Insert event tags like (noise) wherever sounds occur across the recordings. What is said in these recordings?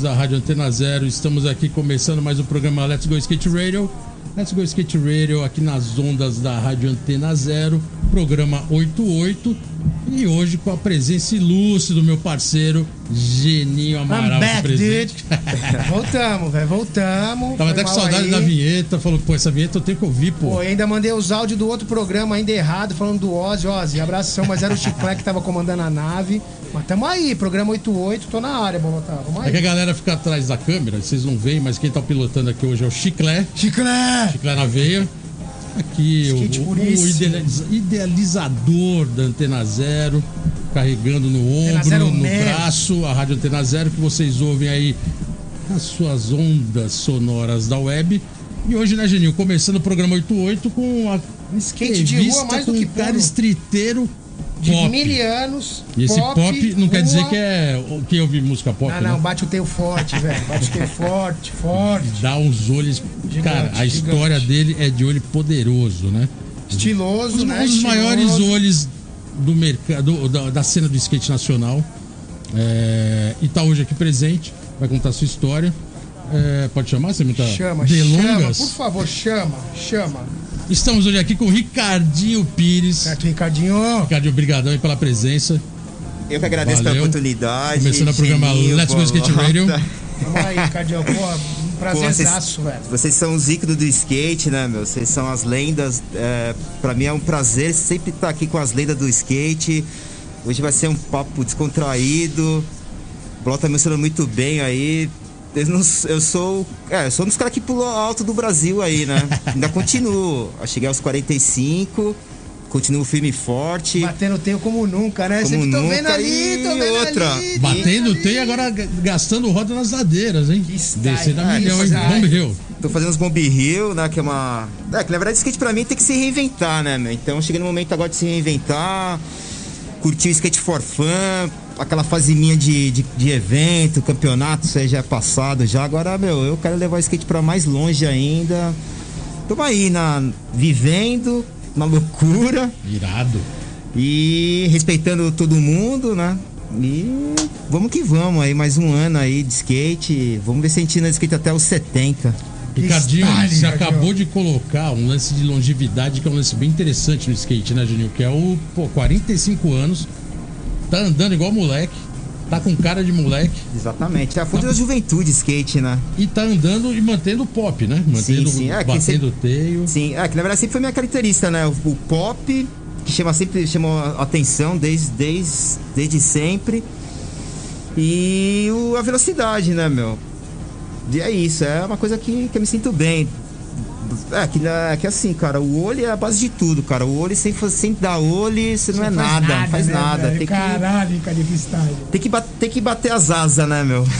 Ouvintes da Rádio Antena Zero. Estamos aqui começando mais um programa Let's Go Skate Radio. Let's Go Skate Radio aqui nas ondas da Rádio Antena Zero, programa 88. E hoje com a presença ilustre do meu parceiro Geninho Amaral. I'm back, presente. Voltamos, velho, voltamos. Tava até com saudade aí. da vinheta. Falou, pô, essa vinheta eu tenho que ouvir, pô. Pô, ainda mandei os áudios do outro programa ainda errado, falando do Ozzy. Ozzy, abração, mas era o Chiclé que tava comandando a nave. Mas tamo aí, programa 88, tô na área, Bolotar. Vamos É que a aí. galera fica atrás da câmera, vocês não veem, mas quem tá pilotando aqui hoje é o Chiclé. Chiclé! Chiclé na veia. Aqui, Skate o, o idealiza- idealizador da Antena Zero, carregando no ombro, no mesmo. braço, a Rádio Antena Zero, que vocês ouvem aí nas suas ondas sonoras da web. E hoje, né, Geninho, começando o programa 88 com a Skate de rua mais com do que um cara estriteiro De pop. mil anos. E esse pop, não quer rua. dizer que é quem ouve música pop, Não, né? não, bate o teio forte, velho. Bate o teio (laughs) forte, forte. Dá uns olhos. Gigante, cara, a gigante. história dele é de olho poderoso, né? Estiloso, Os, né? os Estiloso. maiores olhos do mercado, da, da cena do skate nacional. É, e tá hoje aqui presente, vai contar sua história. É, pode chamar, sem muita Chama, chama, delongas? por favor, chama, chama. Estamos hoje aqui com o Ricardinho Pires. Certo, Ricardinho? Ricardinho, obrigadão aí pela presença. Eu que agradeço Valeu. pela oportunidade. Começando o programa Let's Go Skate. Radio. Vamos aí, Ricardinho. Pô, um prazerzaço, velho. Vocês são os íconos do skate, né, meu? Vocês são as lendas. É, pra mim é um prazer sempre estar aqui com as lendas do skate. Hoje vai ser um papo descontraído. O Blota mencionou muito bem aí. Eu, não- eu sou. É, eu sou um dos caras que pulou alto do Brasil aí, né? (laughs) Ainda continuo. Eu cheguei aos 45, continuo firme e forte. Batendo teio como nunca, né? Como Sempre tô nunca, vendo ali, e tô vendo outra, ali. Batendo ali. tem agora g- gastando roda nas ladeiras, hein? Descendo a ah, milhão, que hein? Bomb Hill. Tô fazendo os Bomb Hill, né? Que é uma. É, que na verdade skate pra mim tem que se reinventar, né, meu? Então cheguei no momento agora de se reinventar, curtir o skate for fun, aquela fase minha de, de, de evento, campeonato, isso aí já é passado já. Agora, meu, eu quero levar o skate pra mais longe ainda. Tamo aí, na, vivendo, na loucura Irado. e respeitando todo mundo, né? E vamos que vamos aí, mais um ano aí de skate. Vamos ver se a gente anda de skate até os 70. Ricardinho, você acabou de colocar um lance de longevidade que é um lance bem interessante no skate, né, Juninho? Que é o, pô, 45 anos, tá andando igual moleque, tá com cara de moleque Exatamente. É a fonte da juventude skate, né? e tá andando e mantendo o pop, né? Mantendo, sim, é, que batendo o teio. Sim, é que na verdade sempre foi minha característica, né? O, o pop, que chama sempre chamou a atenção desde, desde, desde sempre. E o, a velocidade, né, meu? E é isso, é uma coisa que, que eu me sinto bem. É que, né, que assim, cara, o olho é a base de tudo, cara. O olho sem, sem dar olho, você não é nada, não faz né, nada. velho? Tem Caralho, que style. tem, que tem que bater as asas, né, meu? (laughs)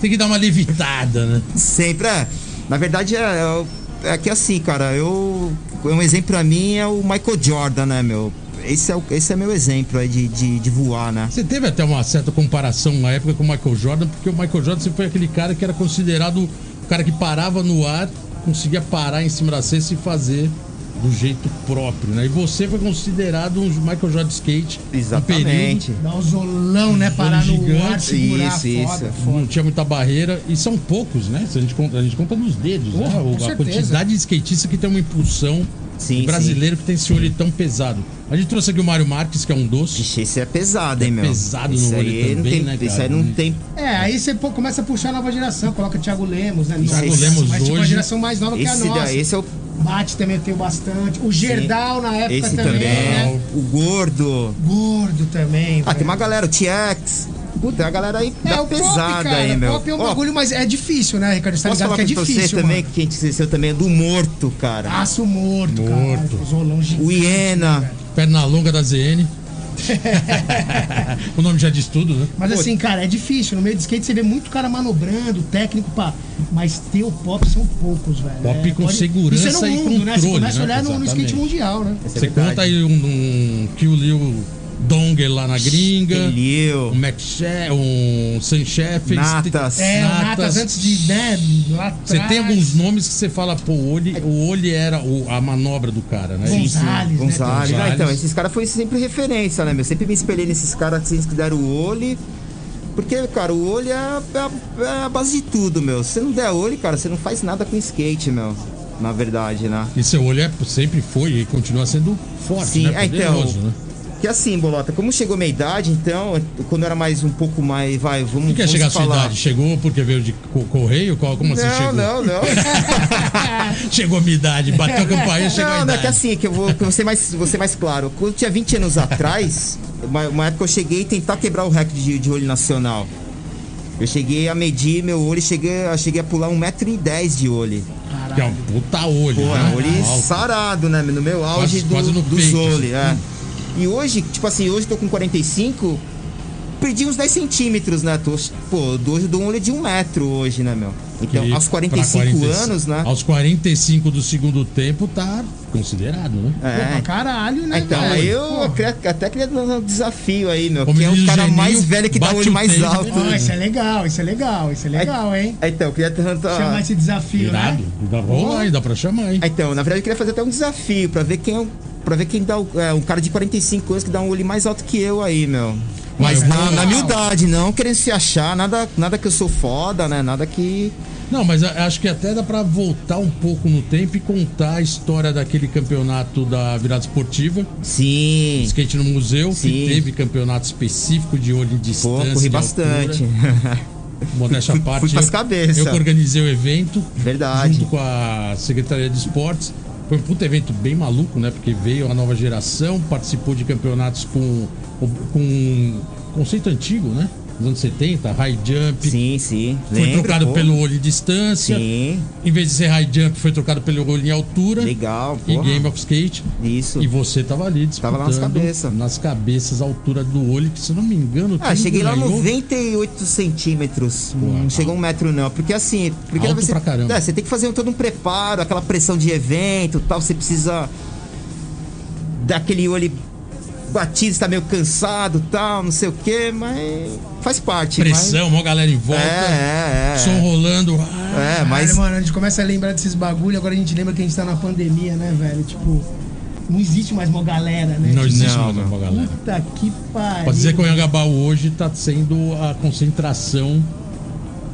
Tem que dar uma levitada, né? Sempre, é. Na verdade, é, é, é que assim, cara, eu. Um exemplo pra mim é o Michael Jordan, né, meu? Esse é, o, esse é meu exemplo aí de, de, de voar, né? Você teve até uma certa comparação na época com o Michael Jordan, porque o Michael Jordan sempre foi aquele cara que era considerado o cara que parava no ar, conseguia parar em cima da cesta e fazer do jeito próprio, né? E você foi considerado um Michael Jordan skate. um Exatamente. Dá um zolão, né? Parar no gigante. ar, Isso, foda, isso. foda. não tinha muita barreira e são poucos, né? Se a gente conta, a gente conta nos dedos, né? A certeza. quantidade de skatistas que tem uma impulsão Sim, o brasileiro que tem esse olho tão pesado. A gente trouxe aqui o Mário Marques, que é um doce. Ixi, esse é pesado, hein, meu? pesado no Isso olho aí não também, tem, né, Isso cara? aí não tem. É, aí você pô, começa a puxar a nova geração, coloca Thiago Lemos, né? Thiago Nossa, Lemos mas tipo uma hoje- geração mais nova que a Esse, nossa. daí, esse é o. Bate também eu tenho bastante. O Gerdau na época Esse também, também. né? O gordo. Gordo também. Ah, velho. tem uma galera, o TX. Puta, uma galera aí É, o pop, pesada cara, aí, meu. O pop é um Ó, bagulho, mas é difícil, né, Ricardo? Você tá ligado que é pra você difícil, também, mano. que a gente esqueceu também do morto, cara. Aço morto, Morto. cara. O Iena. né? Perna longa da ZN. (laughs) o nome já diz tudo, né? Mas assim, cara, é difícil. No meio de skate você vê muito cara manobrando, técnico, pá. Mas ter o pop são poucos, velho. Pop com segurança Isso é no e mundo, né? Você controle, começa a né? olhar no, no skate mundial, né? Essa é Você verdade. conta aí um, um Kill Liu Donger lá na gringa, Liu, um Max Che- um Sheffield. Natas. É, o Natas. Natas antes de, né, lá Você tem alguns nomes que você fala, pô, o olho, o olho era o- a manobra do cara, né? Sim, Isso. Gonzalez, né? Gonzalez. Gonzalez. Ah, então, esses caras foi sempre referência, né, meu? Sempre me espelhei nesses caras assim, que deram o olho. Porque, cara, o olho é a, é a- é a base de tudo, meu. Se você não der olho, cara, você não faz nada com skate, meu. Na verdade, né? E seu olho é, sempre foi e continua sendo forte, Sim, né? é, então, né? Que assim, Bolota, como chegou minha idade, então, quando eu era mais um pouco mais, vai, vamos, O que é chegar à sua idade? Chegou porque veio de co- correio? Qual- Como assim não, chegou? não, não. (laughs) chegou a minha idade, bateu a campainha, chegou a Não, não, é idade. que assim, que eu vou, que eu vou, ser mais, vou ser mais claro. Quando eu tinha 20 anos atrás, uma, uma época eu cheguei a tentar quebrar o recorde de, de olho nacional. Eu cheguei a medir meu olho cheguei, cheguei a pular 1,10m de olho. Que é um puta olho, Pô, né? olho sarado, né? No meu auge Quase- do, quase no dos olhos. assim. É. E hoje, tipo assim, hoje eu tô com 45, perdi uns 10 centímetros, né? Tô, pô, hoje eu dou um olho de um metro hoje, né, meu? Então, Que aos pra 45 45 anos, né? Aos 45 do segundo tempo tá considerado, né? Pô, pra É. caralho, né, Então, velho? aí eu Porra. até queria dar um desafio aí, meu. Como Quem é o cara Geninho, mais velho que dá o olho mais alto? Ó, isso é legal, isso é legal, isso é legal, hein? É, Então, eu queria tentar. Chamar esse desafio, Irado. né? Dá, lá, dá pra chamar, hein? É, Então, na verdade, eu queria fazer até um desafio pra ver quem é o- pra ver quem dá o, é, um cara de 45 anos que dá um olho mais alto que eu aí, meu. Mas na, humildade, não querendo se achar, nada, nada que eu sou foda, né? Nada que. Não, mas acho que até dá pra voltar um pouco no tempo e contar a história daquele campeonato da virada esportiva, Sim. skate no museu, Sim. que teve campeonato específico de olho em Pô, distância. corri de bastante. (laughs) Modéstia à parte. fui pras cabeças. Eu que organizei o evento. Verdade. Junto com a Secretaria de Esportes. Foi um puta evento bem maluco, né? Porque veio a nova geração, participou de campeonatos com, com conceito antigo, né? Nos anos 70, high jump. Sim, sim. Foi Lembro, trocado pô. pelo olho em distância. Sim. Em vez de ser high jump, foi trocado pelo olho em altura. Legal, E pô. Game of Skate. Isso. E você tava ali disputando. Tava lá nas cabeças. Nas cabeças, a altura do olho, que se não me engano. Ah, cheguei lá ganhou- 98 centímetros. Pô, não chegou um metro, não. Porque assim. Porque Alto você, pra caramba. É, você tem que fazer todo um preparo, aquela pressão de evento tal. Você precisa daquele olho batido, está meio cansado tal, não sei o quê, mas faz parte. Pressão, uma galera em Mas... volta. É, é, é. Som rolando. Ah, É, Mas... mas. mano, a gente começa a lembrar desses bagulho, agora a gente lembra que a gente tá na pandemia, né, velho? Tipo, não existe mais uma galera, né? Não existe Não, mais uma galera. Puta que pariu. Pode dizer que o Anhangabaú hoje está sendo a concentração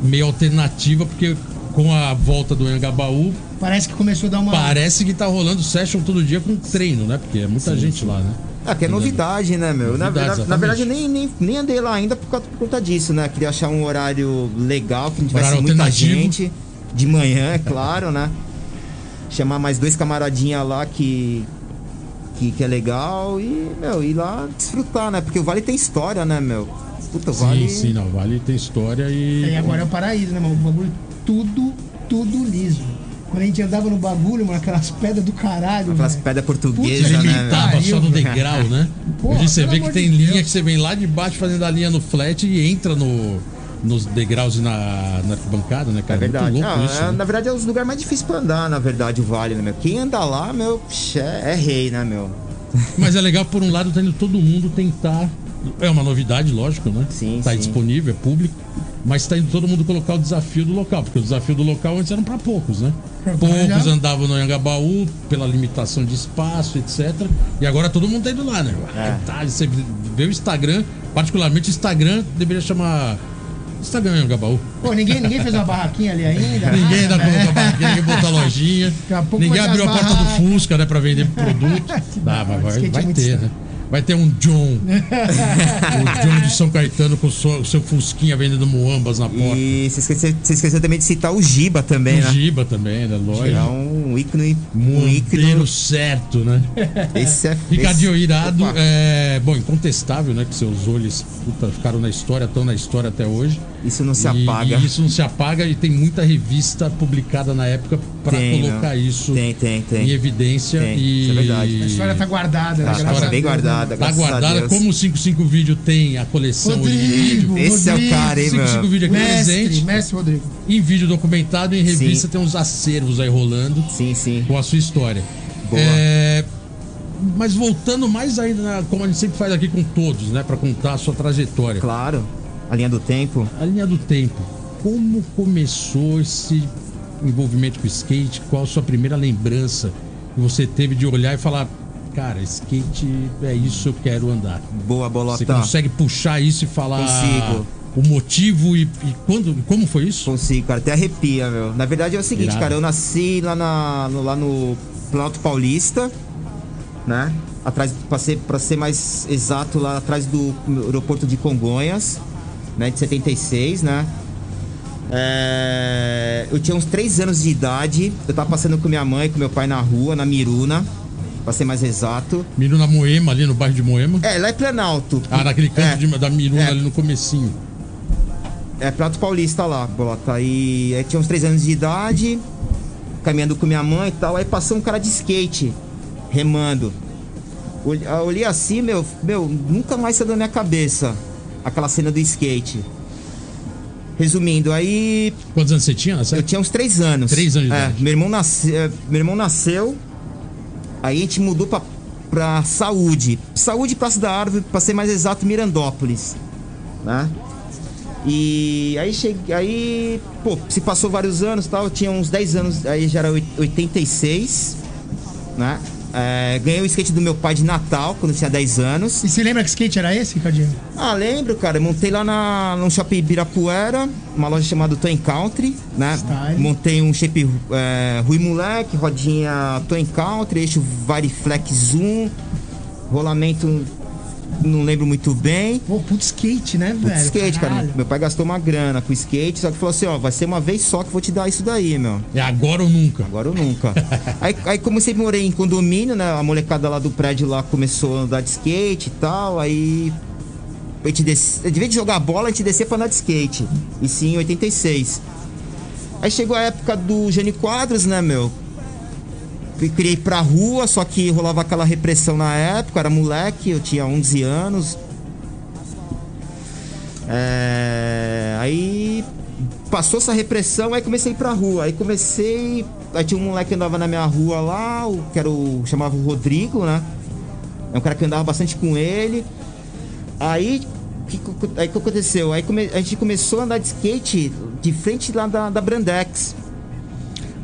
meio alternativa, porque com a volta do Anhangabaú, Parece que começou a dar uma. parece que tá rolando session todo dia com treino, né? Porque é muita gente lá, né? Ah, que é novidade, né, meu? Na, Novidade, na- na exatamente. verdade, nem, nem, nem andei lá ainda por, causa- por conta disso, né? Queria achar um horário legal, que não tivesse muita gente. De manhã, é claro, né? Chamar mais dois camaradinha lá que, que, que é legal e, meu, ir lá desfrutar, né? Porque o Vale tem história, né, meu? Puta, o Vale. Sim, sim, não. Vale tem história e. E agora é o paraíso, né, mano? O bagulho tudo, tudo liso. Quando a gente andava no bagulho, mano, aquelas pedras do caralho. Aquelas pedras portuguesas, né? limitado. meu? Tava só no degrau, né? Porra, Hoje você vê que tem de linha Deus. que você vem lá de baixo fazendo a linha no flat e entra no, nos degraus e na, na arquibancada, né, É cara? verdade. Muito louco Não, isso. é- né? Na verdade, é os lugares mais difíceis pra andar, na verdade, o Vale, né, meu? Quem anda lá, meu, é, é rei, né, meu? Mas é legal, por um lado, tá indo todo mundo tentar. É uma novidade, lógico, né? Sim, Tá sim. disponível, é público. Mas tá indo todo mundo colocar o desafio do local, porque o desafio do local antes eram para poucos, né? Poucos andavam no Anhangabaú pela limitação de espaço, etc. E agora todo mundo tá indo lá, né? É. Tá, você vê o Instagram, particularmente o Instagram deveria chamar Instagram Anhangabaú. Pô, ninguém, ninguém fez uma barraquinha ali ainda? (laughs) Ninguém ainda Nada, colocou a né? barraquinha, ninguém botou a (laughs) lojinha. Daqui a pouco Ninguém vai abriu a porta do. Fusca, né, pra vender (laughs) produto. Dá, vai, vai, Skate é vai muito ter, estranho. né? Vai ter um John. (laughs) o John de São Caetano com o seu, o seu Fusquinha vendendo moambas na porta. E você esqueceu, você esqueceu também de citar o Giba também, o né? Giba também, né? É Lógico. um ícone. Um ícone. certo, né? (laughs) Esse é Ricardinho esse- irado, Opa. é, bom, incontestável, né? Que seus olhos puta, ficaram na história, estão na história até hoje. Isso não se E- apaga. E isso não se apaga e tem muita revista publicada na época para colocar não. isso Tem, tem, tem. em evidência. Tem, e... isso é verdade. A história tá guardada, né? Tá, Graças tá a bem né, guardada, Tá a guardada. Como o 55 Vídeo tem a coleção. Rodrigo, Esse é o Rodrigo. cara, hein, 55 meu? Vídeo aqui Mestre, presente. mestre Rodrigo. Em vídeo documentado, em revista, Sim. tem uns acervos aí rolando Sim, sim. com a sua história. Boa. É, Mas voltando mais ainda, na- como a gente sempre faz aqui com todos, né? Pra contar a sua trajetória. Claro. A linha do tempo. A linha do tempo. Como começou esse envolvimento com o skate? Qual a sua primeira lembrança que você teve de olhar e falar, cara, skate é isso, eu quero andar? Boa, Você bolota. consegue puxar isso e falar Consigo. o motivo e, e quando, como foi isso? Consigo, cara. Até arrepia, meu. Na verdade é o seguinte, Irado. cara. Eu nasci lá, na, no, lá no Planalto Paulista, né? Atrás, pra ser, pra ser mais exato, lá atrás do aeroporto de Congonhas, né? De 76, né? É, eu tinha uns 3 anos de idade. Eu tava passando com minha mãe e com meu pai na rua, na Miruna, pra ser mais exato. Miruna Moema, ali no bairro de Moema. É, lá é Planalto. Ah, naquele canto É. de- da Miruna É. ali no comecinho. É Prato Paulista lá, Bolota. E aí tinha uns 3 anos de idade, caminhando com minha mãe e tal. Aí passou um cara de skate, remando. Olhei assim, meu, meu, nunca mais saiu da minha cabeça aquela cena do skate. Resumindo, aí Quantos anos você tinha? nessa eu tinha uns 3 anos. Três anos de É, idade. Meu irmão, nasce, é, meu irmão nasceu, aí a gente mudou pra, pra Saúde. Saúde, Praça da Árvore, pra ser mais exato, Mirandópolis. Né? E aí cheguei. Aí, pô, se passou vários anos e tal, eu tinha uns 10 anos, aí já era oit- 86, né? É, ganhei o skate do meu pai de Natal, quando eu tinha 10 anos. E você lembra que skate era esse, Ricardinho? Ah, lembro, cara. Montei lá na, no shopping Ibirapuera, uma loja chamada Toy Country, né? Style. Montei um shape é, Rui Moleque, rodinha Toy Country, eixo Variflex Zoom, rolamento não lembro muito bem. Pô, puto skate, né, velho? skate, cara. Meu pai gastou uma grana com skate, só que falou assim, ó, vai ser uma vez só que eu vou te dar isso daí, meu. É agora ou nunca? Agora ou nunca. (laughs) aí, aí, como eu sempre morei em condomínio, né? A molecada lá do prédio lá começou a andar de skate e tal. Aí. A gente desce, de vez de jogar bola, a gente descia pra andar de skate. E sim, em 86. Aí chegou a época do Gênio Quadros, né, meu? Queria ir pra rua, só que rolava aquela repressão na época, era moleque, eu tinha 11 anos. É, aí passou essa repressão, aí comecei a ir pra rua. Aí comecei. Aí tinha um moleque que andava na minha rua lá, o, que era o. chamava o Rodrigo, né? É um cara que andava bastante com ele. Aí. Que, aí que aconteceu? Aí come- a gente começou a andar de skate de frente lá da, da Brandex.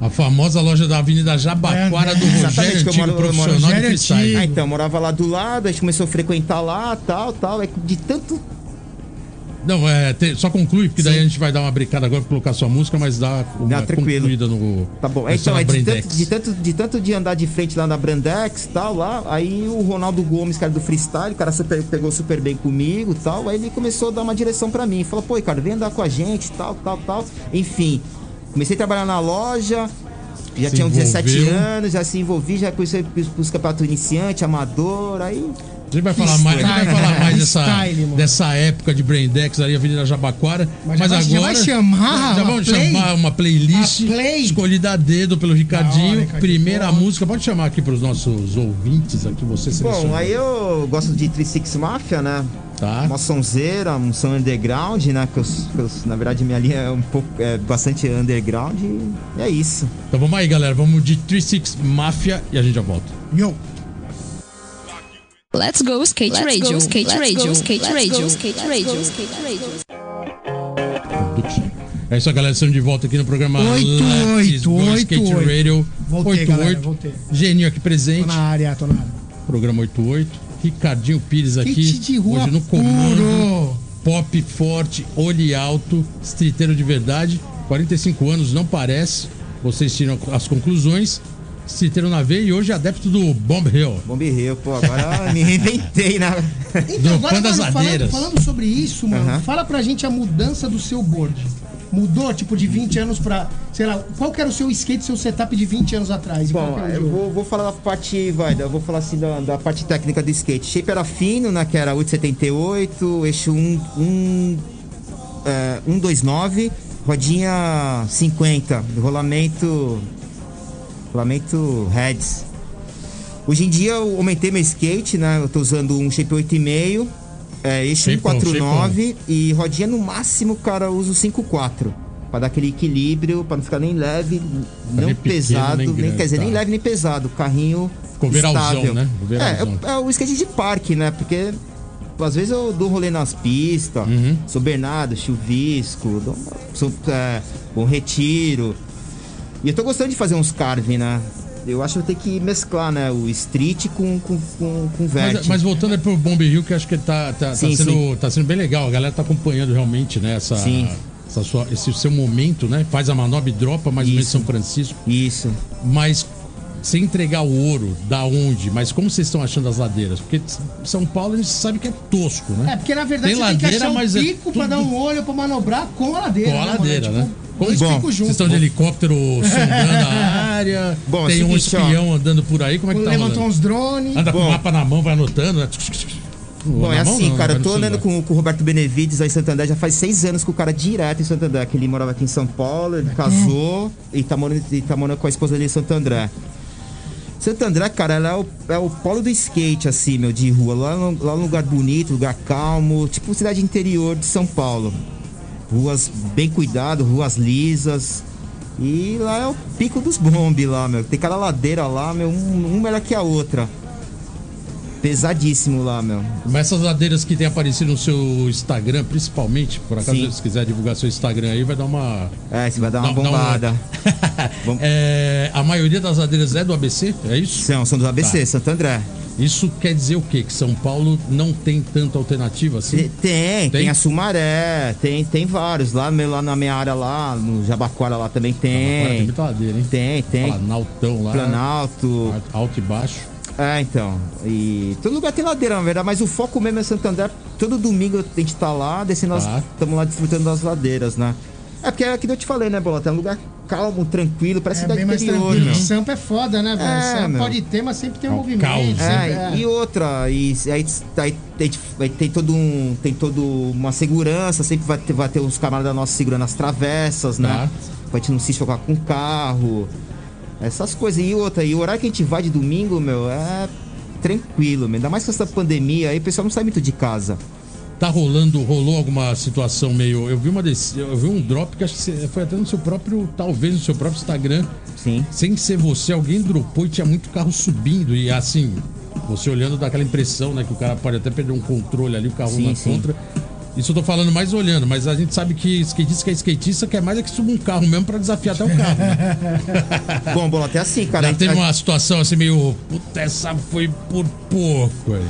A famosa loja da Avenida Jabaquara do É, Rogério exatamente, que eu Antigo, moro- eu moro- profissional de Rogério freestyle. Antigo. Ah, então, eu morava lá do lado, a gente começou a frequentar lá, tal, tal. Aí de tanto Não, é, te- só conclui, porque daí Sim. a gente vai dar uma brincada agora pra colocar sua música, mas dá uma tranquilo. concluída no. Tá bom. Então, aí de, tanto, de, tanto, de tanto de andar de frente lá na Brandex e tal, lá, aí o Ronaldo Gomes, cara do freestyle, o cara super- pegou super bem comigo e tal, aí ele começou a dar uma direção pra mim. Falou, pô, Ricardo, vem andar com a gente, tal, tal, tal. Enfim, comecei a trabalhar na loja, já Se tinha uns 17 envolveu. anos, já se envolvi, já conheci os campeonatos iniciante, amador, aí. A gente vai falar mais, a gente vai falar mais (laughs) dessa, Style, dessa época de Braindex ali, Avenida Jabaquara. Mas Mas, já vai- já agora. vai chamar Já uma vamos play? chamar uma playlist play? escolhida a dedo pelo Ricardinho. Ricardinho, Primeira música. Pode chamar aqui pros nossos ouvintes aqui, você selecionou. Bom, aí eu gosto de 36 Mafia, né? Tá. Uma sonzeira, um som underground, né? Que eu, que eu- na verdade minha linha é um pouco é bastante underground e é isso. Então vamos aí, galera. Vamos de 36 Mafia e a gente já volta. Yo. Let's go skate Let's radio, go, skate let's radio, go, skate let's radio, go, skate radio, go, skate radio. É isso aí, galera. Estamos de volta aqui no programa Oito, Let's oito, Go oito, Skate oito. Radio. Voltei, 88. galera, voltei. Geninho aqui Tô presente. na área, tô na área. Programa 88. Ricardinho Pires aqui. De rua hoje no comando. puro. Pop forte, olho alto, streeteiro de verdade. 45 anos, não parece. Vocês tiram as conclusões. Streeteiro na veia e hoje adepto do Bomb Hill. Bomb Hill, pô, agora (laughs) me reinventei, né? Então, agora, Dropando as mano, falando, falando sobre isso, mano, Aham. fala pra gente a mudança do seu board. Mudou, tipo, de 20 anos pra. Sei lá, qual que era o seu skate, seu setup de 20 anos atrás? Bom, é eu vou, vou falar da parte, vai, eu vou falar assim da, da parte técnica do skate. Shape era fino, né? Que era 878, eixo 1, 1, é, 129, rodinha 50, rolamento. Rolamento heads. Hoje em dia eu aumentei meu skate, né? Eu tô usando um shape 8,5, é, eixo Shapeão, 149 e rodinha no máximo, cara, eu uso 5,4. Pra dar aquele equilíbrio, pra não ficar nem leve, não nem pequeno, pesado, nem nem, quer dizer, tá. nem leve nem pesado. Carrinho Ficou estável. né? É, é, é o skate de parque, né? Porque às vezes eu dou rolê nas pistas, Uhum. sou Bernardo, chuvisco, dou, sou é, bom retiro. E eu tô gostando de fazer uns carving, né? Eu acho que eu tenho que mesclar, né? O street com, com, com, com vert. Mas, mas voltando aí pro Bomb Hill, que eu acho que tá, tá, tá Sim, sendo, sim. tá sendo bem legal. A galera tá acompanhando realmente, né? Essa, Sim. essa sua, esse seu momento, né? Faz a manobra e dropa mais ou menos Isso. São Francisco. Isso. Mas sem entregar o ouro, da onde? Mas como vocês estão achando as ladeiras? Porque São Paulo a gente sabe que é tosco, né? É, porque na verdade Tem você tem que ladeira, achar um mas é pico pra tudo- dar um olho pra manobrar com a ladeira. Com a né, mano? ladeira, É, né? Dois Bom, Vocês juntos. estão de helicóptero (laughs) sondando a área. Bom, tem é o um seguinte, ó. espião andando por aí. Como é que tá Levantou rolando? uns drones. Anda com o Bom. mapa na mão, vai anotando. Né? Bom, é mão assim, não, cara, eu tô andando com, com o Roberto Benevides aí em Santander, já faz seis anos com o cara direto em Santander, que ele morava aqui em São Paulo, ele casou e tá morando, e tá morando com a esposa dele em Santo André. Santo André, cara, ela é o, é o polo do skate, assim, meu, de rua. Lá, lá num lugar bonito, lugar calmo, tipo cidade interior de São Paulo. Ruas bem cuidado, ruas lisas. E lá é o pico dos bombe lá, meu. Tem cada ladeira lá, meu, um, um melhor que a outra. Pesadíssimo lá, meu. Mas essas ladeiras que tem aparecido no seu Instagram, principalmente, por acaso, Sim. se quiser divulgar seu Instagram aí, vai dar uma. É, você vai dar uma Dá- dá uma- bombada. (laughs) É, a maioria das ladeiras é do ABC? É isso? São, são do ABC, Tá. Santo André. Isso quer dizer o quê? Que São Paulo não tem tanta alternativa assim? Te- Tem, tem, Tem? a Sumaré, tem, tem vários. Lá, lá na minha área lá, no Jabaquara lá também tem tem. muita ladeira, hein? Tem, tem. Planaltão lá. Planalto. Alto e baixo. É, então. E todo lugar tem ladeira, na verdade, mas o foco mesmo é Santo André. Todo domingo a gente tá lá, descendo, Tá. estamos lá desfrutando das ladeiras, né? É porque é aquilo que eu te falei, né, Bolota? É um lugar calmo, tranquilo, parece É cidade bem mais interior, tranquilo. meu. Sampa é foda, né, velho? É, Sampa meu. pode ter, mas sempre tem um É movimento. caos. É, é. e outra, e aí, aí, aí, tem todo um. Tem todo uma segurança, sempre vai ter, vai ter uns camaradas nossos segurando as travessas, né? Tá. Pra gente não se chocar com o carro. Essas coisas. E outra, e o horário que a gente vai de domingo, meu, é tranquilo, meu. Ainda mais com essa pandemia aí, o pessoal não sai muito de casa. Tá rolando, rolou alguma situação meio. Eu vi uma desse, eu vi um drop que acho que foi até no seu próprio, talvez no seu próprio Instagram, Sim. sem ser você, alguém dropou e tinha muito carro subindo e assim, você olhando dá aquela impressão, né, que o cara pode até perder um controle ali, o carro Sim, na sim. contra. Isso eu tô falando mais olhando, mas a gente sabe que skatista que é skatista quer mais é que suba um carro mesmo pra desafiar até o carro. Né? (laughs) Bom, bola, até assim, cara. Já teve uma situação assim meio. Puta, essa foi por pouco aí.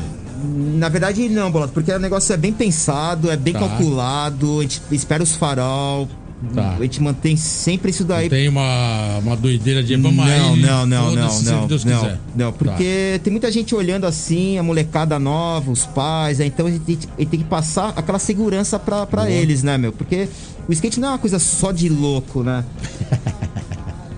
Na verdade, não, bola, porque o negócio é bem pensado, é bem Tá. calculado, a gente espera os farol. Tá. A gente mantém sempre isso daí Tem uma, uma doideira de vamos não, não, não, não, se não, Deus não, quiser. não, Tá. porque tem muita gente olhando assim, a molecada nova, os pais, né? então a gente, tem- a gente tem que passar aquela segurança pra, pra eles, né, meu? Porque o skate não é uma coisa só de louco, né? (laughs)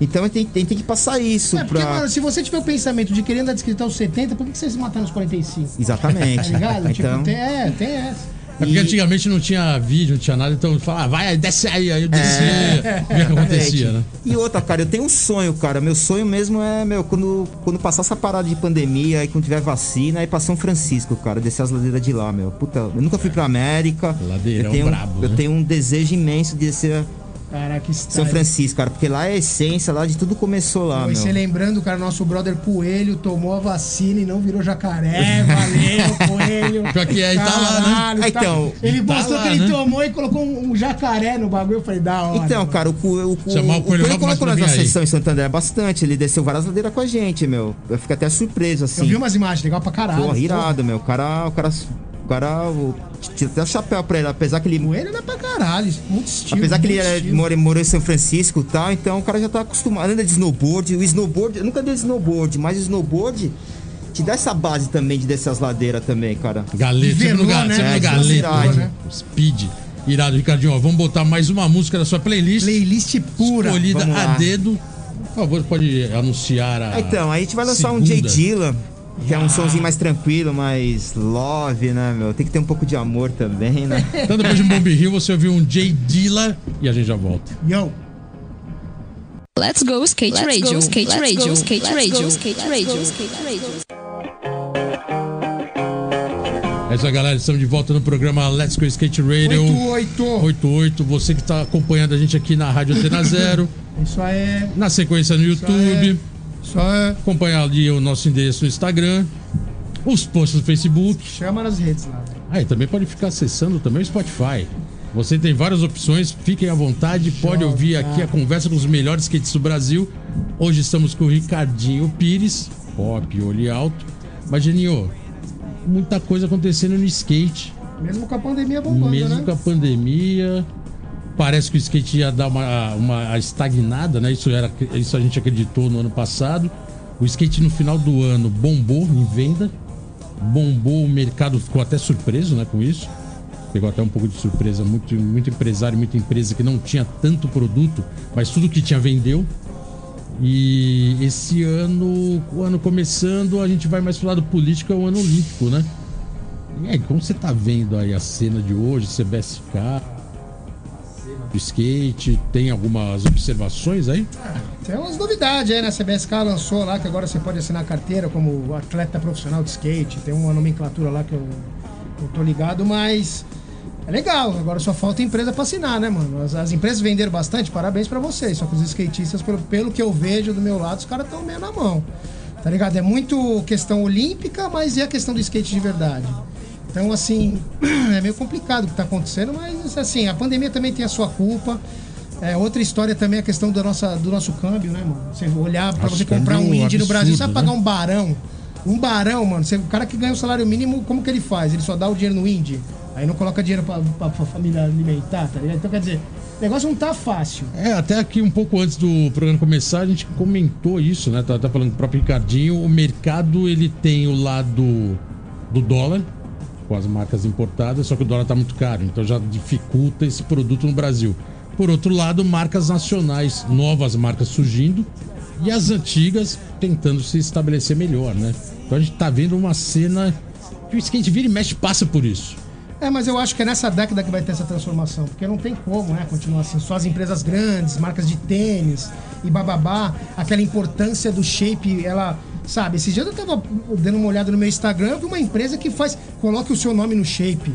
Então a gente, tem- gente tem que passar isso É, porque, pra. mano, se você tiver o pensamento de querer andar de skate aos 70, por que você se matar nos 45? (laughs) Tá Exatamente. ligado? então, Tipo, tem, é, tem essa. É porque E- antigamente não tinha vídeo, não tinha nada, então falava, ah, vai, desce aí, aí eu descia. É. O que acontecia, né? E outra, cara, eu tenho um sonho, cara. Meu sonho mesmo é, meu, quando, quando passar essa parada de pandemia, aí quando tiver vacina, aí pra São Francisco, cara, descer as ladeiras de lá, meu. Puta, eu nunca fui pra América. Ladeirão eu tenho, brabo, Eu né? tenho um desejo imenso de descer Caraca, São style. Francisco, cara, porque lá é a essência, lá de tudo começou lá, Pô, e você lembrando, cara, nosso brother Coelho tomou a vacina e não virou jacaré. Valeu, (laughs) Coelho. Pior que é, e tá lá, né? Ah, então, ele tá postou lá, que ele né? tomou e colocou um, um jacaré no bagulho. Eu falei, da hora. Então, mano. cara, o, o, o, Chamar o o Coelho Coelho logo mais colocou na aí. sessão em Santander bastante. Ele desceu várias ladeiras com a gente, meu. Eu fico até surpreso, assim. Eu vi umas imagens, legal pra caralho. Porra, irado, meu. O cara, o cara, o cara, tira até o chapéu pra ele, apesar que ele Coelho dá pra caralho, muito estilo. Apesar que ele era, estilo. morou, em São Francisco e tal, então o cara já tá acostumado. Anda de snowboard. O snowboard, eu nunca dei snowboard, mas o snowboard te dá essa base também de descer as ladeiras também, cara. Galeta, Nivelou, ga, né? É, né? Speed. Irado, Ricardinho. Ó, vamos botar mais uma música da sua playlist. Playlist pura. escolhida a dedo. Por favor, pode anunciar a. Então, aí a gente vai lançar um segunda. J Dilla, que é um somzinho mais tranquilo, mais love, né, meu? Tem que ter um pouco de amor também, né? (laughs) Então, depois de Bomb Hill, você ouviu um J Dilla e a gente já volta. Yo. Let's go skate Let's radio, go, skate let's radio, go, skate let's radio, go, skate let's radio, go, skate radio. É isso aí, galera. Estamos de volta no programa Let's Go Skate Radio 88. 88. Você que está acompanhando a gente aqui na Rádio Antena Zero, Isso aí. na sequência no YouTube. Isso aí. Acompanhar ali o nosso endereço no Instagram, os posts no Facebook. Chama nas redes lá. Aí também pode ficar acessando também o Spotify. Você tem várias opções, fiquem à vontade, pode ouvir cara. aqui a conversa com os melhores skates do Brasil. Hoje estamos com o Ricardinho Pires, pop, olho alto. Mas, Geninho, muita coisa acontecendo no skate. Mesmo com a pandemia bombando, Mesmo né? com a pandemia, parece que o skate ia dar uma, uma estagnada, né? Isso, era, isso a gente acreditou no ano passado. O skate no final do ano bombou em venda, bombou o mercado, ficou até surpreso né, com isso. Pegou até um pouco de surpresa, muito, muito empresário, muita empresa que não tinha tanto produto, mas tudo que tinha vendeu. E esse ano, o ano começando, a gente vai mais pro lado político, é o ano olímpico, né? E aí, como você tá vendo aí a cena de hoje, CBSK, skate, tem algumas observações aí? Tem umas novidades aí, né? A CBSK lançou lá que agora você pode assinar carteira como atleta profissional de skate. Tem uma nomenclatura lá que eu, eu tô ligado, mas é legal. Agora só falta empresa pra assinar, né, mano? As, as empresas venderam bastante, parabéns pra vocês. Só que os skatistas, pelo, pelo que eu vejo do meu lado, os caras estão meio na mão. Tá ligado? É muito questão olímpica, mas e a questão do skate de verdade? Então, assim, (clears throat) é meio complicado o que tá acontecendo, mas assim, a pandemia também tem a sua culpa. É, outra história também é a questão do, nossa, do nosso câmbio, né, mano? Você olhar Nossa, você comprar um câmbio indie no Brasil, você vai absurdo, pagar né? um barão. Um barão, mano. Você, o cara que ganha o salário mínimo, como que ele faz? Ele só dá o dinheiro no indie. Aí não coloca dinheiro pra, pra, pra família alimentar, tá ligado? Então, quer dizer, o negócio não tá fácil. É, até aqui um pouco antes do programa começar, a gente comentou isso, né? Tá, tá falando com o próprio Ricardinho. O mercado, ele tem o lado do dólar, com as marcas importadas, só que o dólar tá muito caro, então já dificulta esse produto no Brasil. Por outro lado, marcas nacionais, novas marcas surgindo e as antigas tentando se estabelecer melhor, né? Então a gente tá vendo uma cena que o skate vira e mexe passa por isso. É, mas eu acho que é nessa década que vai ter essa transformação, porque não tem como, né, continuar assim, só as empresas grandes, marcas de tênis e bababá, aquela importância do shape, ela, sabe, esses dias eu tava dando uma olhada no meu Instagram, eu vi uma empresa que faz, coloque o seu nome no shape.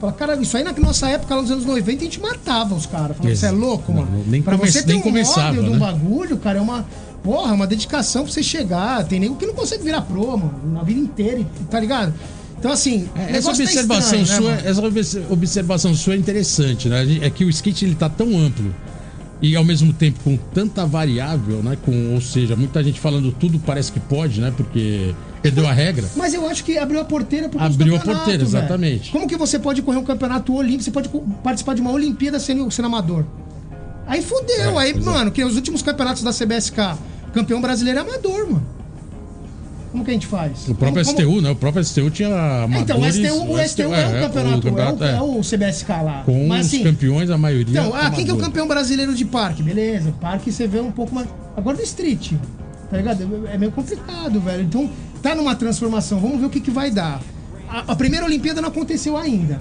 Fala, cara, isso aí na nossa época, lá nos anos 90, a gente matava os caras. Falava, você é louco, Não, mano? nem pra você ter um começava, móvel de um né? bagulho, cara, é uma. Porra, uma dedicação pra você chegar. Tem nego que não consegue virar pro, mano, na vida inteira, tá ligado? Então, assim, É, Essa tá observação, estranho, né, sua, mano? essa obs- observação sua é interessante, né? É que o skate ele tá tão amplo e ao mesmo tempo com tanta variável, né? Com, ou seja, muita gente falando tudo parece que pode, né? Porque perdeu a regra. Mas eu acho que abriu a porteira pro Abriu a porteira, exatamente. Como que você pode correr um campeonato olímpico? Você pode participar de uma Olimpíada sendo, sendo amador. Aí fudeu. É, aí, é. mano, que os últimos campeonatos da CBSK, campeão brasileiro é amador, mano. Como que a gente faz? O próprio Como- STU, né? O próprio STU tinha amadores... Então, o STU, o STU é, o campeonato, é, o, é o CBSK lá. Com Mas os assim, campeões, a maioria... então, ah, quem que é o campeão brasileiro de parque? Beleza, parque você vê um pouco mais. Agora do street, tá ligado? É meio complicado, velho. Então, tá numa transformação. Vamos ver o que, que vai dar. A, a primeira Olimpíada não aconteceu ainda.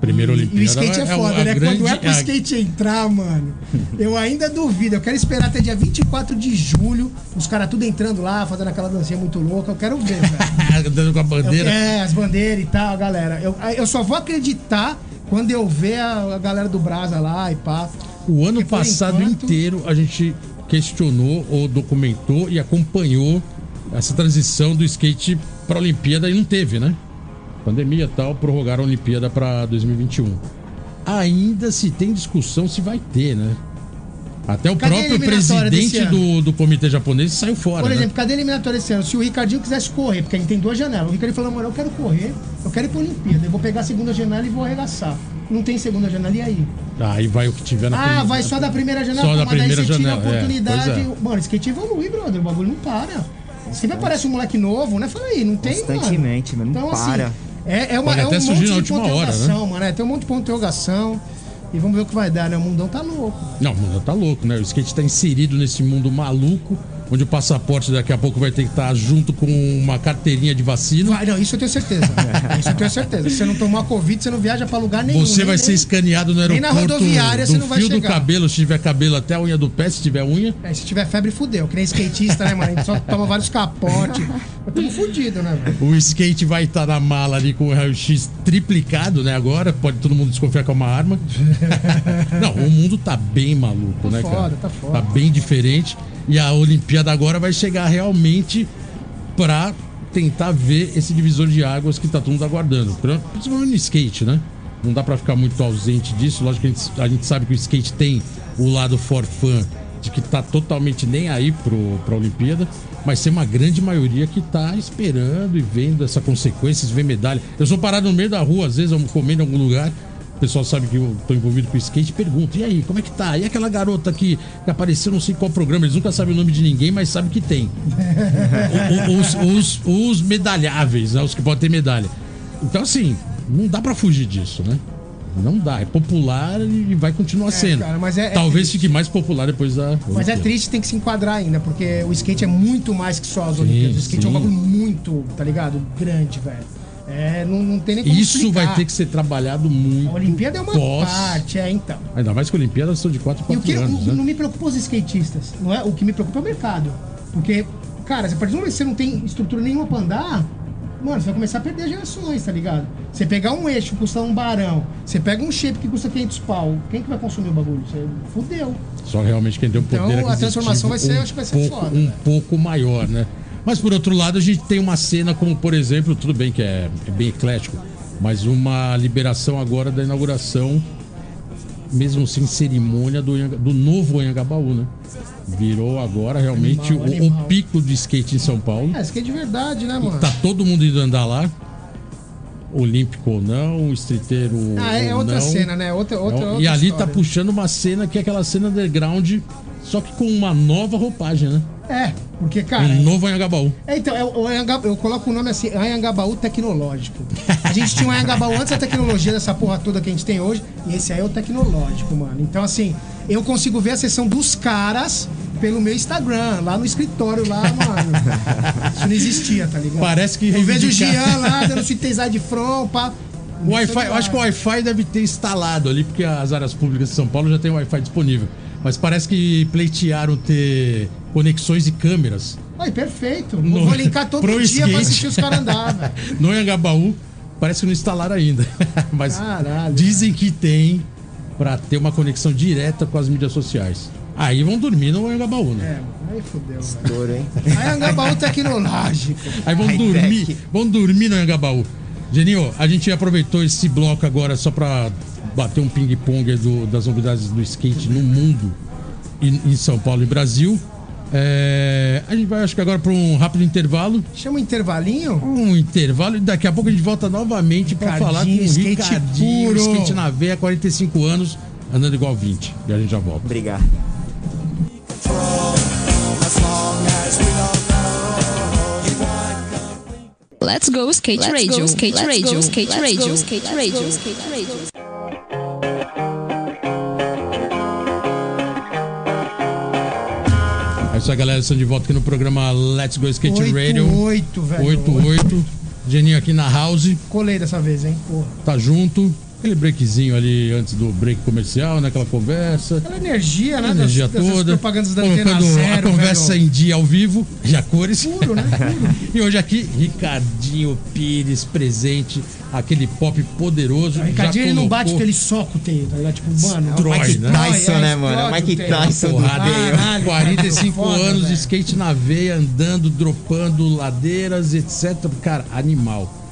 Primeira Olimpíada E o skate é a- foda, a né? grande- Quando é pro skate entrar, mano, eu ainda duvido. Eu quero esperar até dia 24 de julho, os caras tudo entrando lá, fazendo aquela dancinha muito louca. Eu quero ver, velho. (laughs) Andando com a Eu- bandeira. é, as bandeiras e tal, galera. Eu, eu só vou acreditar quando eu ver a, a galera do Brasa lá e pá. O ano Porque por passado enquanto- inteiro a gente questionou ou documentou e acompanhou essa transição do skate para a Olimpíada e não teve, né? Pandemia e tal, prorrogaram a Olimpíada para 2021. Ainda se tem discussão se vai ter, né? Até o Cadê próprio presidente do, do comitê japonês saiu fora. Por né? exemplo, cadê a eliminatória esse ano? Se o Ricardinho quisesse correr, porque a gente tem duas janelas. O Ricardinho falou, mano, eu quero correr, eu quero ir pra Olimpíada. Eu vou pegar a segunda janela e vou arregaçar. Não tem segunda janela, e aí? Aí vai o que tiver na Ah, primeira- vai só da primeira janela, Só da mas daí primeira você tira janela, a é, oportunidade. pois é. Mano, skate evolui, brother. O bagulho não para. Sempre aparece um moleque novo, né? Fala aí, não tem. Constantemente, mano, não Então, para. assim, é, é, uma, Pode é um até monte na de última hora, né? interrogação, mano. É, tem um monte de ponto de interrogação. E vamos ver o que vai dar, né? O mundão tá louco. Não, o mundo tá louco, né? O skate tá inserido nesse mundo maluco. Onde o passaporte daqui a pouco vai ter que estar junto com uma carteirinha de vacina. Vai, não, isso eu tenho certeza. (laughs) isso eu tenho certeza. Se você não tomar Covid, você não viaja pra lugar nenhum. Você nem- vai ser nem- escaneado no nem na aeroporto rodoviária do você não vai fio do chegar. cabelo, se tiver cabelo até a unha do pé, se tiver unha. É, se tiver febre, fudeu. Que nem skatista, né, mano? A gente só toma vários capotes. (laughs) Estamos fudidos, né, velho? O skate vai estar na mala ali com o raio-x triplicado, né? Agora, pode todo mundo desconfiar que é uma arma. (laughs) Não, o mundo tá bem maluco, Tá né, foda, cara? tá foda. Tá bem diferente. E a Olimpíada agora vai chegar realmente pra tentar ver esse divisor de águas que tá todo mundo aguardando. Principalmente no skate, né? Não dá pra ficar muito ausente disso. Lógico que a gente, a gente sabe que o skate tem o lado for de que tá totalmente nem aí pro, pra Olimpíada, mas tem uma grande maioria que tá esperando e vendo essa consequência, vê medalha. Eu sou parado no meio da rua, às vezes eu comendo em algum lugar, o pessoal sabe que eu tô envolvido com skate e pergunta: e aí, como é que tá? E aquela garota que, que apareceu não sei qual programa? Eles nunca sabem o nome de ninguém, mas sabem que tem. (laughs) O- o- os, os, os medalháveis, né? Os que podem ter medalha. Então, assim, não dá pra fugir disso, né? Não dá. É popular e vai continuar sendo. cara, mas é- é Talvez triste. fique mais popular depois da. Mas é triste, tem que se enquadrar ainda, porque o skate é muito mais que só as Olimpíadas. O skate é um sim. bagulho muito, tá ligado? Grande, velho. É, não, não tem nem como Isso explicar. vai ter que ser trabalhado muito. A Olimpíada é uma pós- parte, é, então. Ainda mais que a Olimpíada são de 4 em E o 4 que anos, não, né? me preocupa os skatistas, não é? O que me preocupa é o mercado. Porque, cara, a partir do momento que você não tem estrutura nenhuma pra andar, mano, você vai começar a perder gerações, tá ligado? Você pegar um eixo que custa um barão, você pega um shape que custa 500 pau, quem que vai consumir o bagulho? Você fudeu. Só realmente quem tem um Então, poder a aquisitivo transformação vai ser- um acho que vai ser pouco, foda, um né? pouco maior, né? Mas por outro lado, a gente tem uma cena como, por exemplo, tudo bem que é, é bem eclético, mas uma liberação agora da inauguração, mesmo sem cerimônia, do, do novo Anhangabaú, né? Virou agora realmente Animal, o, o animal. pico de skate em São Paulo. É, skate de verdade, né, mano? Tá todo mundo indo andar lá. Olímpico ou não, streeteiro Ah, é ou outra não. cena, né? Outra, outra, É, outra e ali história. tá puxando uma cena que é aquela cena underground, só que com uma nova roupagem, né? É, porque, cara. um novo Anhangabaú. É, então, é o- o Anhanga- eu coloco o nome assim, Anhangabaú tecnológico. A gente tinha um Anhangabaú antes da tecnologia dessa porra toda que a gente tem hoje, e esse aí é o tecnológico, mano. Então, assim, eu consigo ver a sessão dos caras pelo meu Instagram, lá no escritório, lá, mano. Isso não existia, tá ligado? Parece que Eu vejo o Jean lá, dando sintetizar de front, pá. O Wi-Fi, eu acho que o Wi-Fi deve ter instalado ali, porque as áreas públicas de São Paulo já tem Wi-Fi disponível. Mas parece que pleitearam ter conexões e câmeras Ai, perfeito. No- Vou linkar todo (laughs) pro dia pra skate. assistir os caras andar, velho. (laughs) no Anhangabaú. Parece que não instalaram ainda. (laughs) Mas Caralho. dizem que tem pra ter uma conexão direta com as mídias sociais. Aí vão dormir no Anhangabaú, né? É, aí fodeu. Estouro, hein? Anhangabaú tecnológico. Aí vão High dormir, tech. vão dormir no Anhangabaú. Geninho, a gente aproveitou esse bloco agora só pra bater um ping-pong das novidades do skate no mundo, e em São Paulo e Brasil. É, a gente vai, acho que agora para um rápido intervalo. Chama um intervalinho. Um intervalo e daqui a pouco a gente volta novamente para falar com o skate Ricardinho, puro. skate na veia, 45 anos, andando igual 20. E a gente já volta. Obrigado. Let's go skate Let's radio, go, skate let's radio, go, skate let's radio, go, skate let's radio, go, skate radio. É isso aí, galera. Estamos de volta aqui no programa Let's Go Skate Radio. 8, velho. 88. Geninho aqui na house. Colei dessa vez, hein? Porra. tá junto. Aquele breakzinho ali antes do break comercial, né? Aquela conversa. Aquela energia, né? A energia das, das toda. propagandas da antena zero, a conversa velho. em dia ao vivo, já cores. Puro, né? (laughs) Puro. E hoje aqui, Ricardinho Pires presente, aquele pop poderoso. O Ricardinho já ele não colocou bate, ele soca o teio, tá ligado? Tipo, mano. Destrói, Mike né? Tyson, É, né, mano? Mike o teio. Tyson do. Caralho, 45 foda, anos de skate na veia, andando, dropando ladeiras, etc. Cara, animal.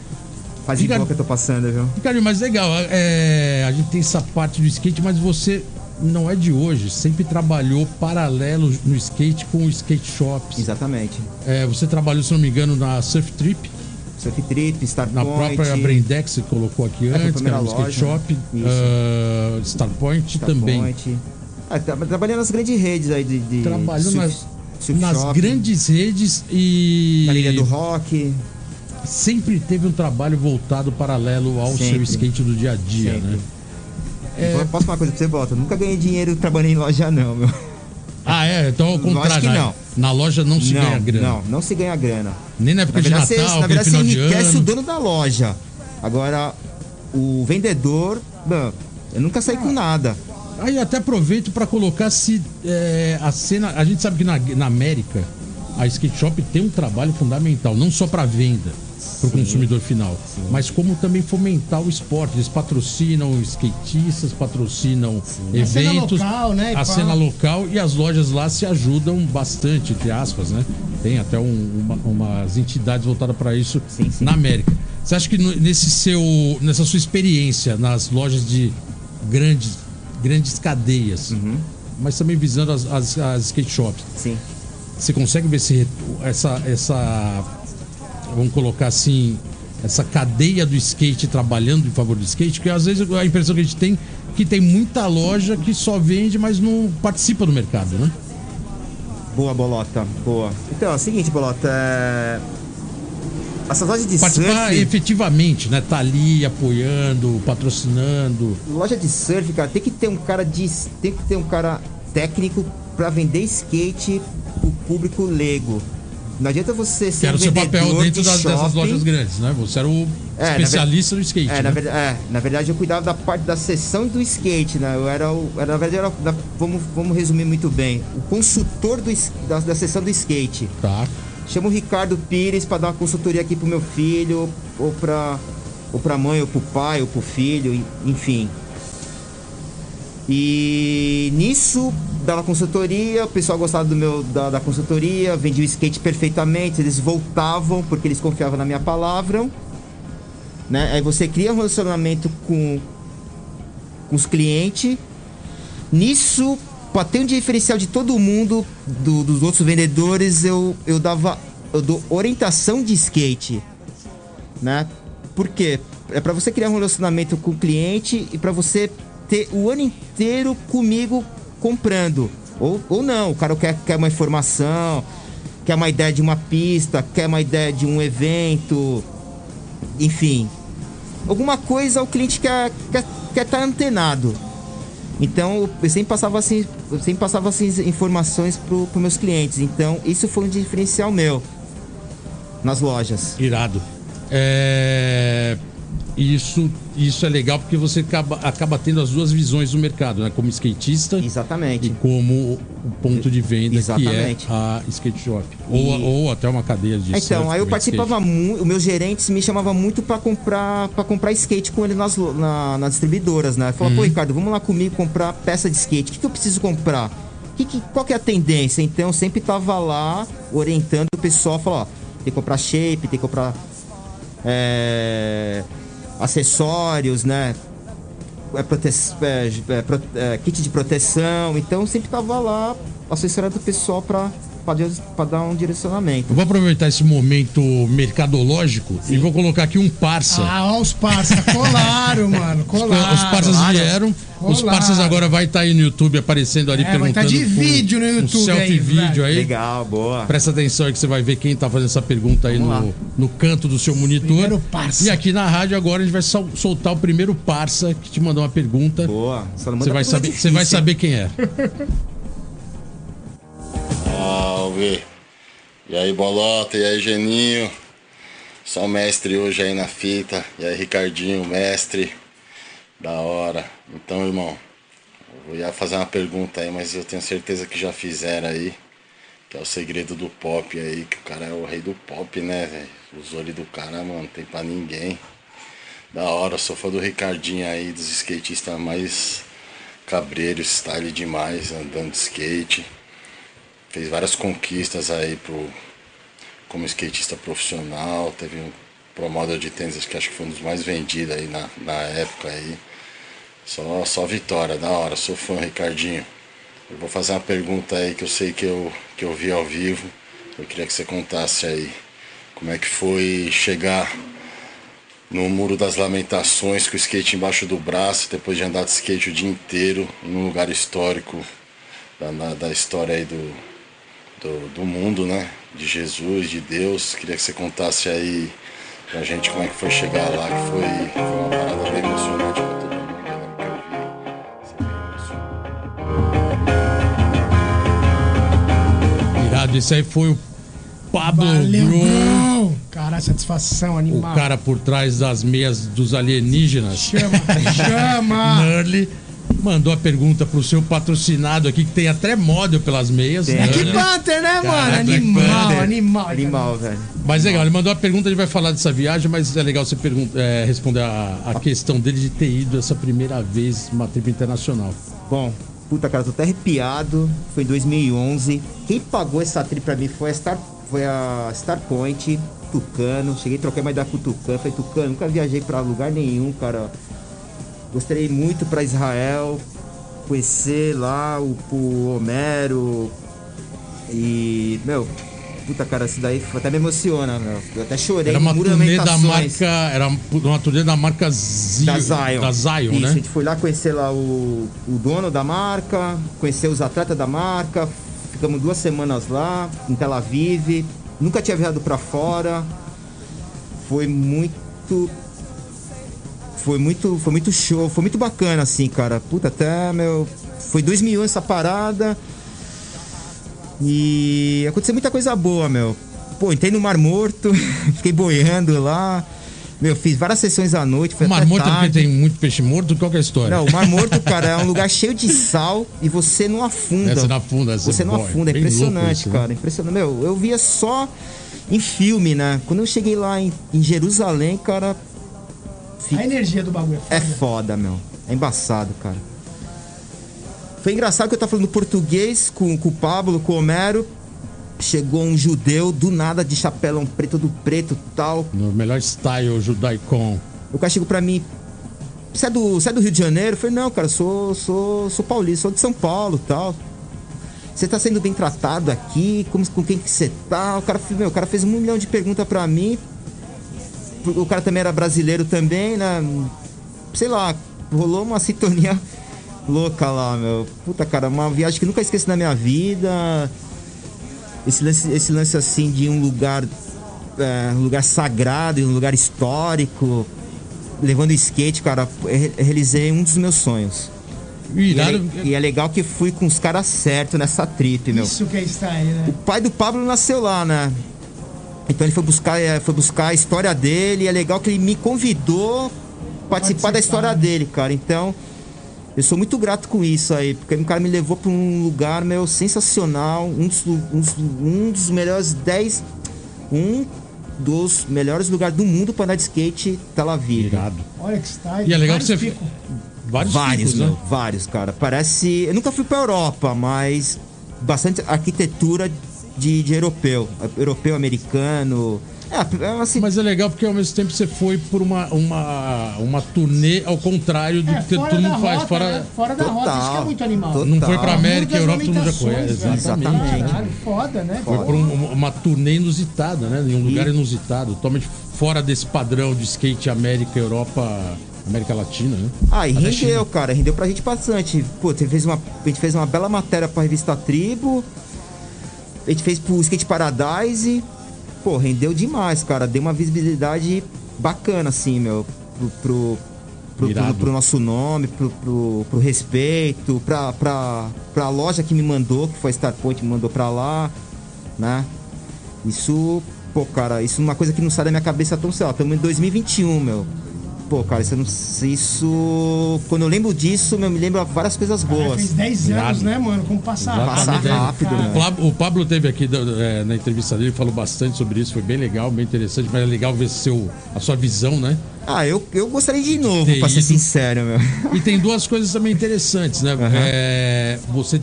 Faz Fica- igual que eu tô passando, viu? Ricardo, mas legal, é, a gente tem essa parte do skate, mas você não é de hoje, sempre trabalhou paralelo no skate com o skate shops. Exatamente. É, você trabalhou, se não me engano, na Surf Trip, Surf Trip, Star na Point. própria Braindex, você colocou aqui É, antes, que era um skate loja, shop, isso. ah, Starpoint Star também. Point. Ah, tra- trabalhei nas grandes redes aí de. de Trabalhou surf- nas, surf nas grandes redes e Na Ilha do Rock. Sempre teve um trabalho voltado paralelo ao seu Sempre. skate do dia a dia, Sempre. né? Eu Posso falar uma coisa pra você, Bota? Nunca ganhei dinheiro trabalhando em loja, não, meu. Ah, é, então ao contrário. que né? não. Na loja não se não, ganha grana. Não, não se ganha grana. Nem na época Na de verdade, Natal, você, na verdade, você enriquece o dono da loja. Agora, o vendedor, mano, eu nunca saí com nada. Aí até aproveito para colocar se é, a cena. A gente sabe que na, na América a skate shop tem um trabalho fundamental, não só para venda para o consumidor final, mas como também fomentar o esporte. Eles patrocinam skatistas, patrocinam A cena eventos, local, né, a cena local e as lojas lá se ajudam bastante, entre aspas, né? Tem até um- uma- umas entidades voltadas para isso Sim, sim. na América. Você acha que nesse seu, nessa sua experiência nas lojas de grandes, grandes cadeias, Uhum. mas também visando as, as, as skate shops, Sim. você consegue ver esse, essa, essa, vamos colocar assim, essa cadeia do skate trabalhando em favor do skate? Porque às vezes a impressão que a gente tem é que tem muita loja que só vende, mas não participa do mercado, né? Boa, Bolota. Boa. Então, é o seguinte, Bolota. É... Essas lojas de Participar surf... efetivamente, né? Tá ali apoiando, patrocinando. Loja de surf, cara, tem que ter um cara de. Tem que ter um cara técnico pra vender skate pro público leigo. Não adianta você ser Que era o seu papel dentro de das, dessas lojas grandes, né? Você era o É, especialista do skate. É, né? na verdade, é, na verdade eu cuidava da parte da seção do skate, né? Eu era o. Era, na verdade, era, da- vamos, vamos resumir muito bem. O consultor do, da, da seção do skate. Tá. Chama o Ricardo Pires para dar uma consultoria aqui pro meu filho, ou pra, ou pra mãe, ou pro pai, ou pro filho, enfim. E nisso dava consultoria, o pessoal gostava do meu da, da consultoria, vendia o skate perfeitamente, eles voltavam porque eles confiavam na minha palavra. Né? Aí você cria um relacionamento com, com os clientes. Nisso, para ter um diferencial de todo mundo, do- dos outros vendedores, eu, eu dava. Eu dou orientação de skate. Né? Por quê? É para você criar um relacionamento com o cliente e para você ter o ano inteiro comigo comprando. Ou, ou não, o cara quer, quer uma informação, quer uma ideia de uma pista, quer uma ideia de um evento, enfim. Alguma coisa o cliente quer estar quer, quer tá antenado. Então eu sempre passava assim, eu sempre passava assim informações para os meus clientes. Então isso foi um diferencial meu nas lojas. Irado. É... Isso, isso é legal porque você acaba, acaba tendo as duas visões do mercado, né? Como skatista e Exatamente. como o ponto de venda Exatamente. que é a skate shop. Ou, E- ou até uma cadeia de Então, aí eu participava muito, os meus gerentes me chamavam muito para comprar para comprar skate com ele nas, na- nas distribuidoras, né? Falava, pô, Ricardo, vamos lá comigo comprar peça de skate. O que, que eu preciso comprar? Que, que, qual que é a tendência? Então, eu sempre tava lá orientando o pessoal, falar, ó, tem que comprar shape, tem que comprar é, acessórios, né? É, prote- é, é, é, kit de proteção. Então, sempre tava lá assessorando o pessoal para dar um direcionamento. Eu vou aproveitar esse momento mercadológico e vou colocar aqui um parça. Ah, ó, os parça colaram, mano. Colaram. Os parças claro. vieram. Os Claro. parças agora vai estar aí no YouTube aparecendo ali É, vai perguntando. tá de vídeo no um YouTube selfie aí, vídeo velho. aí. Legal, boa. Presta atenção aí que você vai ver quem tá fazendo essa pergunta aí Vamos no, lá. no canto do seu monitor. Primeiro parça. E aqui na rádio agora a gente vai sol- soltar o primeiro parça que te mandou uma pergunta. Boa. Manda Você vai, saber, você vai saber quem é. (laughs) Salve! E aí, Bolota? E aí, Geninho? Só mestre hoje aí na fita. E aí, Ricardinho, mestre. Da hora. Então, irmão, eu ia fazer uma pergunta aí, mas eu tenho certeza que já fizeram aí. Que é o segredo do pop aí, que o cara é o rei do pop, né, velho? Os olhos do cara, mano, tem pra ninguém. Da hora, sou fã do Ricardinho aí, dos skatistas mais cabreiros, style demais, andando de skate fez várias conquistas aí pro, como skatista profissional, teve um Pro Model de tênis que acho que foi um dos mais vendidos aí na, na época aí. Só, só vitória, da hora, sou fã, Ricardinho. Eu vou fazer uma pergunta aí que eu sei que eu, que eu vi ao vivo. Eu queria que você contasse aí como é que foi chegar no Muro das Lamentações com o skate embaixo do braço, depois de andar de skate o dia inteiro, num lugar histórico da, da, da história aí do, do, do mundo, né? De Jesus, de Deus. Queria que você contasse aí pra gente como é que foi chegar lá, que foi, foi uma parada bem emocionante pra todo mundo. Irado. Esse aí foi o Pablo Valeu, Bro! Cara, satisfação o animal. cara por trás das meias dos alienígenas. Chama, chama! (laughs) Nurly mandou a pergunta pro seu patrocinado aqui, que tem até model pelas meias. Tem. Black Nurly. Panther, né, mano? Cara, Black Animal, Panther. animal. Animal, velho. Mas legal, ele mandou a pergunta, a gente vai falar dessa viagem, mas é legal você pergunta, é, responder a, a questão dele de ter ido essa primeira vez numa trip internacional. Bom, puta, cara, tô até arrepiado. Foi em 2011. Quem pagou essa trip pra mim foi a Star, foi a Star Point, Tucano. Cheguei a trocar uma ideia com o Tucano. Falei, Tucano, nunca viajei pra lugar nenhum, cara. Gostaria muito pra Israel, conhecer lá o, o Homero. E, meu, puta, cara, isso daí até me emociona, meu. Eu até chorei Era uma turnê da marca. Era uma turnê da marca Zion. Da Zion. Da Zion, Isso, a né? gente foi lá conhecer lá o, o dono da marca, conhecer os atletas da marca. Ficamos duas semanas lá, em Tel Aviv. Nunca tinha viajado pra fora. Foi muito. Foi muito, foi muito show, foi muito bacana assim, cara. Puta, até meu. Foi 2001 essa parada. E aconteceu muita coisa boa, meu. Pô, entrei no Mar Morto, (laughs) fiquei boiando lá. Meu, fiz várias sessões à noite. Foi O Mar Morto é tarde. tem muito peixe morto, qual que é a história? Não, o Mar Morto, (laughs) cara, é um lugar cheio de sal e você não afunda. É, você não afunda, você Você não afunda, é impressionante, isso, né? cara. Impressionante. Meu, eu via só em filme, né? Quando eu cheguei lá em, em Jerusalém, cara, A energia do bagulho é é foda. foda, meu. É embaçado, cara. Foi engraçado que eu tava falando português com, com o Pablo, com o Homero. Chegou um judeu do nada de chapelão preto do preto tal. No melhor style judaicon. O cara chegou pra mim. Você é, do, você é do Rio de Janeiro? Eu falei, não, cara, sou, sou, sou paulista, sou de São Paulo tal. Você tá sendo bem tratado aqui? Como, com quem que você tá? O cara, meu, o cara fez um milhão de perguntas pra mim. O cara também era brasileiro também, né? Sei lá, rolou uma sintonia louca lá, meu. Puta, cara, uma viagem que nunca esqueci na minha vida. Esse lance, esse lance assim de um lugar é, um lugar sagrado, um lugar histórico, levando skate, cara, realizei um dos meus sonhos. E é, e é legal que fui com os caras certos nessa trip, meu. Isso que é style, né? O pai do Pablo nasceu lá, né? Então ele foi buscar, é, foi buscar a história dele. E é legal que ele me convidou a participar da história dele, cara. Então, eu sou muito grato com isso aí, porque o cara me levou para um lugar, meu, sensacional. Um dos, um dos, um dos melhores 10. Um dos melhores lugares do mundo para andar de skate, Tel Aviv. Irado. Olha que style. E é legal que Vários você. picos. Vários, Vários, tipos, né? vários, cara. Parece. Eu nunca fui pra Europa, mas bastante arquitetura de, de europeu. Europeu, americano. É, assim. Mas é legal porque ao mesmo tempo você foi por uma, uma, uma turnê ao contrário do É, que todo mundo faz. rota, Fora, né? Fora da rota, isso que é muito animal. Total. Não foi pra América, Muitas Europa, todo mundo já conhece. Exatamente. Caralho, foda, né? Foi por um- uma turnê inusitada, né? Em um lugar inusitado, totalmente fora desse padrão de skate América, Europa, América Latina, né? Ah, e Até rendeu, China. cara. Rendeu pra gente bastante. Pô, fez uma, a gente fez uma bela matéria pra revista Tribo. A gente fez pro Skate Paradise. Pô, rendeu demais, cara. Deu uma visibilidade bacana, assim, meu. Pro, pro, pro, pro- pro nosso nome, pro, pro, pro respeito, pra, pra, pra loja que me mandou, que foi a Starpoint, me mandou pra lá, né? Isso, pô, cara, isso é uma coisa que não sai da minha cabeça tão cedo. Estamos em 2021, meu. Pô, cara, isso, eu isso. Quando eu lembro disso, meu, me lembra várias coisas boas. fez 10 anos, Irado. né, mano? Como passar Exatamente. rápido. Passa rápido, cara. né? O Pablo, o Pablo teve aqui é, na entrevista dele, falou bastante sobre isso, foi bem legal, bem interessante, mas é legal ver seu, a sua visão, né? Ah, eu, eu gostaria de novo, Ter pra ser ido. sincero, meu. E tem duas coisas também interessantes, né? É, você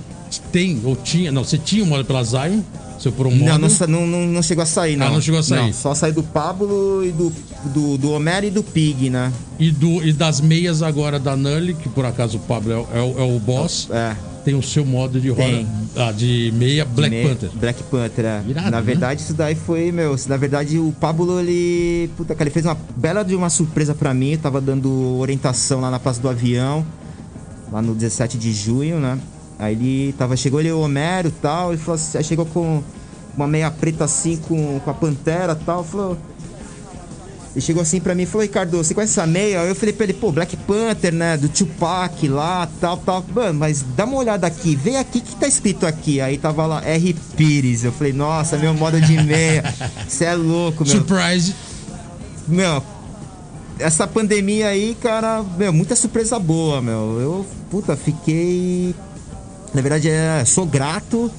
tem, ou tinha, não, você tinha um modo pela Zion, seu modo. Não, não, não, não, chegou a sair, não. Ah, não chegou a sair. Não, só sair do Pablo e do, do, do Homero e do Pig, né? E, do, e das meias agora da Nully, que por acaso o Pablo é, o- é é o boss, É. tem o seu modo de roda, ah, de meia Black Me- Panther. Black Panther, é. Irado, na né? verdade, isso daí foi, meu. Na verdade, o Pablo, ele. Puta, cara, ele fez uma bela de uma surpresa pra mim. Eu tava dando orientação lá na Praça do Avião, lá no 17 de junho, né? Aí ele tava. Chegou ele, o Homero e tal. Ele falou assim, aí chegou com uma meia preta assim, com, com a pantera e tal. Falou. Ele chegou assim pra mim e falou, Ricardo, você conhece essa meia? Aí eu falei pra ele, pô, Black Panther, né? Do Tupac lá, tal, tal. Mano, mas dá uma olhada aqui, vem aqui, o que tá escrito aqui? Aí tava lá, R. Pires. Eu falei, nossa, meu modo de meia. Você é louco, meu. Surprise. Meu, essa pandemia aí, cara, meu, muita surpresa boa, meu. Eu, puta, fiquei. Na verdade, é, sou grato.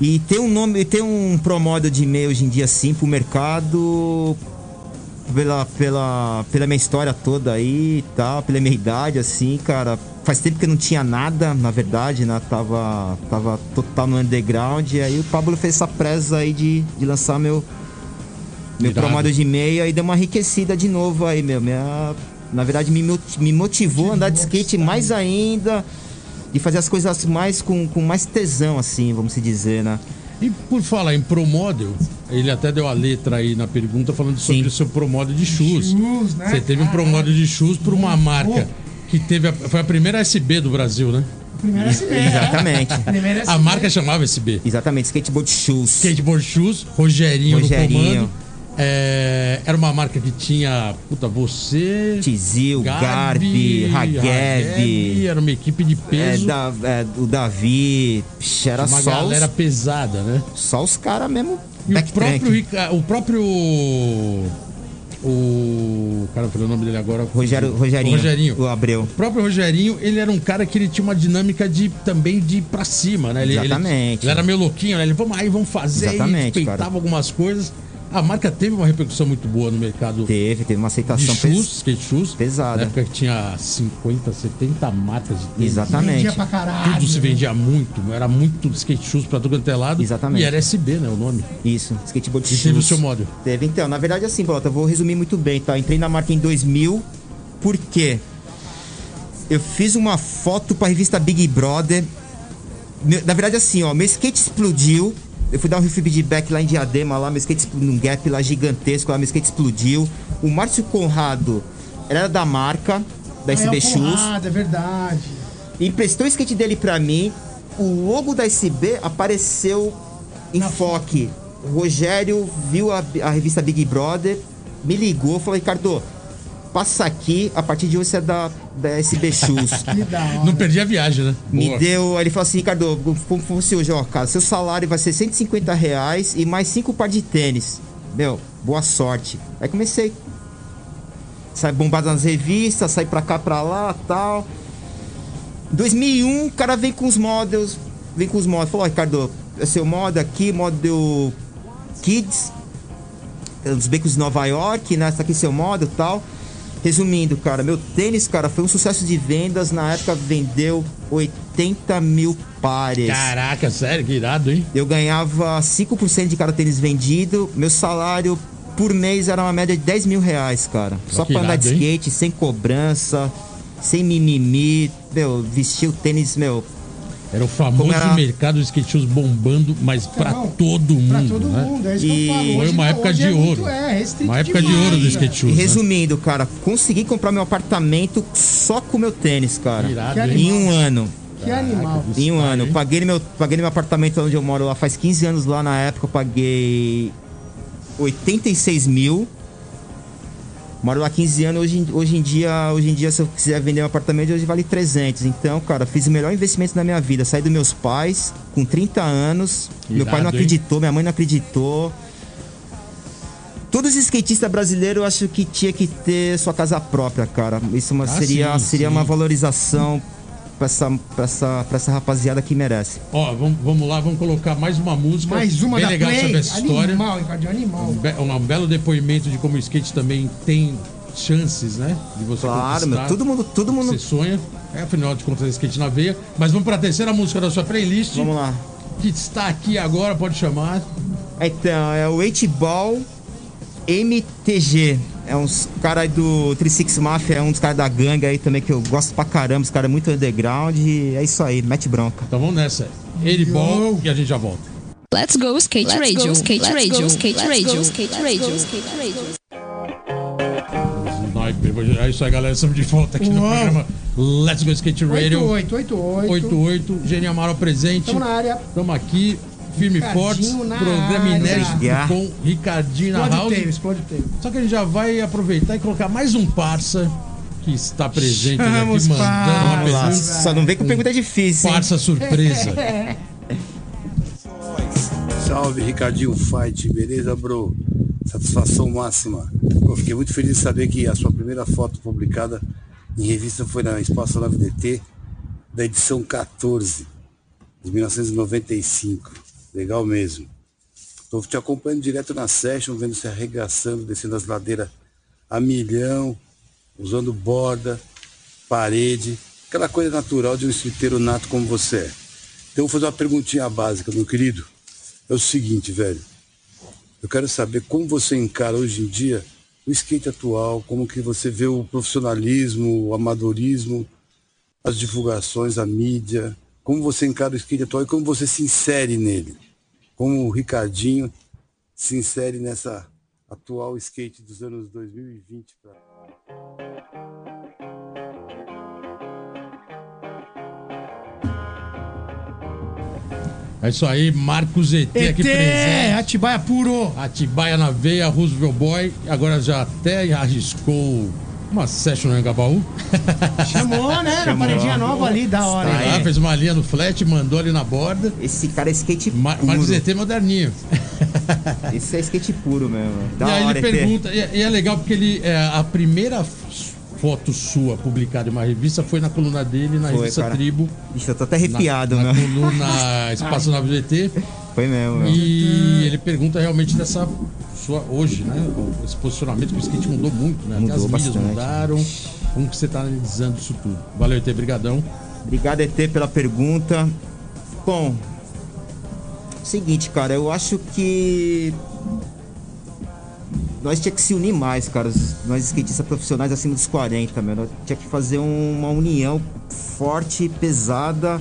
E ter um nome, ter um promódio de e-mail hoje em dia assim pro mercado, pela, pela, pela minha história toda aí e tal, pela minha idade, assim, cara. Faz tempo que eu não tinha nada, na verdade, né? Tava, tava total no underground. E aí o Pablo fez essa presa aí de, de lançar meu, meu promódio de meia e deu uma enriquecida de novo aí, meu. Minha, na verdade, me, me motivou a andar de skate mais ainda. De fazer as coisas mais com, com mais tesão, assim, vamos se dizer, né? E por falar em Promodel, ele até deu a letra aí na pergunta falando sobre Sim. o seu Promodel de shoes. Shoes, né? Você teve um. Promodel de shoes por uma marca que teve a- foi a primeira SB do Brasil, né? Primeiro SB. Exatamente. (laughs) Primeiro SB. A marca chamava SB. Exatamente, skateboard shoes. Skateboard Shoes, Rogerinho, Rogerinho. no comando. É, era uma marca que tinha, puta, você, Tizil, Garbi, Hageb, Era uma equipe de é, peso. da, é, o Davi. Psh, Era uma só galera os, pesada, né? só os caras mesmo. E o próprio, o próprio. O. Cara, falei o nome dele agora. Rogério, Rogerinho. O Rogerinho. O Abreu. O próprio Rogerinho, ele era um cara que ele tinha uma dinâmica de também de ir pra cima, né? Ele, ele- Exatamente. Ele, era meio louquinho, né? Ele, vamos aí, vamos fazer. Exatamente, e peitava cara. algumas coisas. A marca teve uma repercussão muito boa no mercado Teve, teve uma de aceitação shoes, pes- skate shoes. pesada. Na época que tinha 50, 70 marcas de tênis. Exatamente. Vendia pra caralho. Tudo se vendia muito, era muito skate shoes pra todo quanto é lado. Exatamente. E era SB, né? O nome. Isso, skateboard E shoes. teve o seu modo. Teve, então, na verdade assim, Bolota, eu vou resumir muito bem, tá? Entrei na marca em 2000, por quê? Eu fiz uma foto pra revista Big Brother. Na verdade assim, ó, meu skate explodiu. Eu fui dar um feedback lá em Diadema, lá, meu skate num gap lá gigantesco, lá, meu skate explodiu. O Márcio Conrado era da marca, da Ah, é SB o Shoes. Conrado, é verdade. Emprestou o skate dele pra mim. O logo da SB apareceu em Na foque. O Rogério viu a, a revista Big Brother, me ligou, falou: Ricardo, passa aqui, a partir de hoje você é da, da SB Shoes. (laughs) Não perdi a viagem, né? Me Boa. deu, aí ele falou assim, Ricardo, como fosse hoje, ó, cara, seu salário vai ser 150 reais e mais cinco par de tênis. Meu, boa sorte. Aí comecei. Sai bombado nas revistas, sai pra cá, pra lá, tal. 2001, o cara vem com os models, vem com os models. Falou, ó, Ricardo, é seu model aqui, model Kids, é dos becos de Nova York, né? Tá aqui seu model e tal. Resumindo, cara, meu tênis, cara, foi um sucesso de vendas. Na época vendeu 80 mil pares. Caraca, sério, que irado, hein? Eu ganhava 5% de cada tênis vendido. Meu salário por mês era uma média de 10 mil reais, cara. Só que pra andar de irado, hein? skate, sem cobrança, sem mimimi. Meu, vestir o tênis, meu. Era o famoso era- mercado de skate shoes bombando, mas pra Não, todo mundo, Pra todo né? mundo, é isso que E eu falo. foi Hoje uma não, época hoje de é muito- ouro. é, Uma época de demais, ouro do skate shoes. né? Resumindo, cara, consegui comprar meu apartamento só com meu tênis, cara. Irado? Em um ano. Que animal. Em um ano. Paguei no, meu, paguei no meu apartamento onde eu moro lá faz 15 anos lá na época. Eu paguei 86 mil. Moro lá há 15 anos. Hoje, em- hoje, em dia, hoje em dia, se eu quiser vender um apartamento, hoje vale 300. Então, cara, fiz o melhor investimento da minha vida. Saí dos meus pais com 30 anos. meu pai Irado, não hein? acreditou, minha mãe não acreditou. Todos os skatistas brasileiros eu acho que tinha que ter sua casa própria, cara. Isso é uma- Ah, seria, sim, seria sim. uma valorização pra essa, pra, essa, pra essa rapaziada que merece. Ó, vamos, vamos lá, vamos colocar mais uma música. Mais uma bem da legal Play. sobre essa história. Animal, animal. Um, be- um belo depoimento de como o skate também tem chances, né? De você Claro, meu. Todo mundo, todo mundo. Você sonha. É, afinal de contas, é skate na veia. Mas vamos para a terceira música da sua playlist. Vamos lá. Que está aqui agora, pode chamar. Então, é o 8 Ball MTG. É uns caras do 36 Mafia, é um dos caras da gangue aí também que eu gosto pra caramba. Os caras muito underground. E é isso aí, mete bronca. Então vamos nessa. Ele bom e a gente já volta. Let's go skate Let's radio, go, skate let's radio, go, skate let's radio, go, skate radio, go, skate radio. Sniper. É isso aí, galera. Estamos de volta aqui no Uau. programa Let's Go Skate Radio 88, 88. 88. Gênio Amaral presente. Estamos na área. Estamos aqui. Firme e forte. Programa inédito com Ricardinho na house. explode. Só que a gente já vai aproveitar e colocar mais um parça que está presente aqui, mandando uma pergunta. Só não vem com pergunta difícil, hein? Parça surpresa. (laughs) Salve Ricardinho Fight, beleza, bro? Satisfação máxima. Pô, fiquei muito feliz de saber que a sua primeira foto publicada em revista foi na Espaço 9DT, da edição 14, de 1995. Legal mesmo. Tô te acompanhando direto na session, vendo você arregaçando, descendo as ladeiras a milhão, usando borda, parede, aquela coisa natural de um escriteiro nato como você é. Então vou fazer uma perguntinha básica, meu querido. É o seguinte, velho. Eu quero saber como você encara hoje em dia o skate atual, como que você vê o profissionalismo, o amadorismo, as divulgações, a mídia, como você encara o skate atual e como você se insere nele. Como o Ricardinho se insere nessa atual skate dos anos 2020 pra... É isso aí, Marcos ET, aqui ET, presente. Atibaia puro. Atibaia na veia, Roosevelt Boy. Agora já até arriscou uma session no Engabaú. Chamou, né? Na paredinha nova ali, da hora. Tá? Lá, fez uma linha no flat, mandou ali na borda. Esse cara é skate Ma puro. Marcos ET moderninho. (laughs) Esse é skate puro mesmo. Da e aí hora, ele ET. pergunta, e, e é legal porque ele, é, a primeira foto sua publicada em uma revista foi na coluna dele, na Foi, revista cara. Tribo. Ixi, eu tô até arrepiado, na, na coluna (laughs) Espaço Nave ET. Foi mesmo. E ele pergunta realmente dessa sua hoje, né? Esse posicionamento que o skate mudou muito, né? Até Mudou as mídias bastante. mudaram. Como que você tá analisando isso tudo? Valeu, ET, brigadão. Obrigado, ET, pela pergunta. Bom, seguinte, cara, eu acho que nós tinha que se unir mais, cara. Nós skatistas profissionais acima dos 40, meu. Nós tinha que fazer um- uma união forte, pesada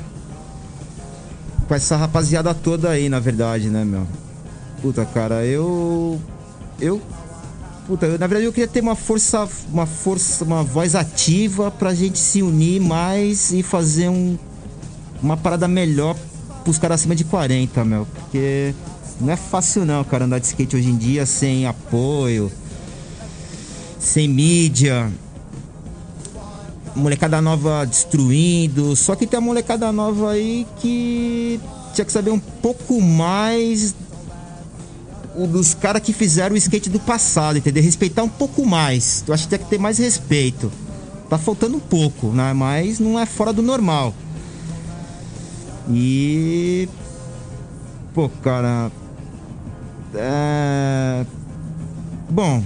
com essa rapaziada toda aí, na verdade, né, meu? Puta, cara, eu eu Puta, eu, na verdade eu queria ter uma força, uma força, uma voz ativa pra gente se unir mais e fazer um, uma parada melhor pros caras acima de 40, meu. Porque não é fácil não, cara, andar de skate hoje em dia sem apoio, sem mídia. Molecada nova destruindo. Só que tem a molecada nova aí que tinha que saber um pouco mais dos caras que fizeram o skate do passado, entendeu? Respeitar um pouco mais. Eu acho que tem que ter mais respeito. Tá faltando um pouco, né? Mas não é fora do normal. E. Pô, cara. É. Bom.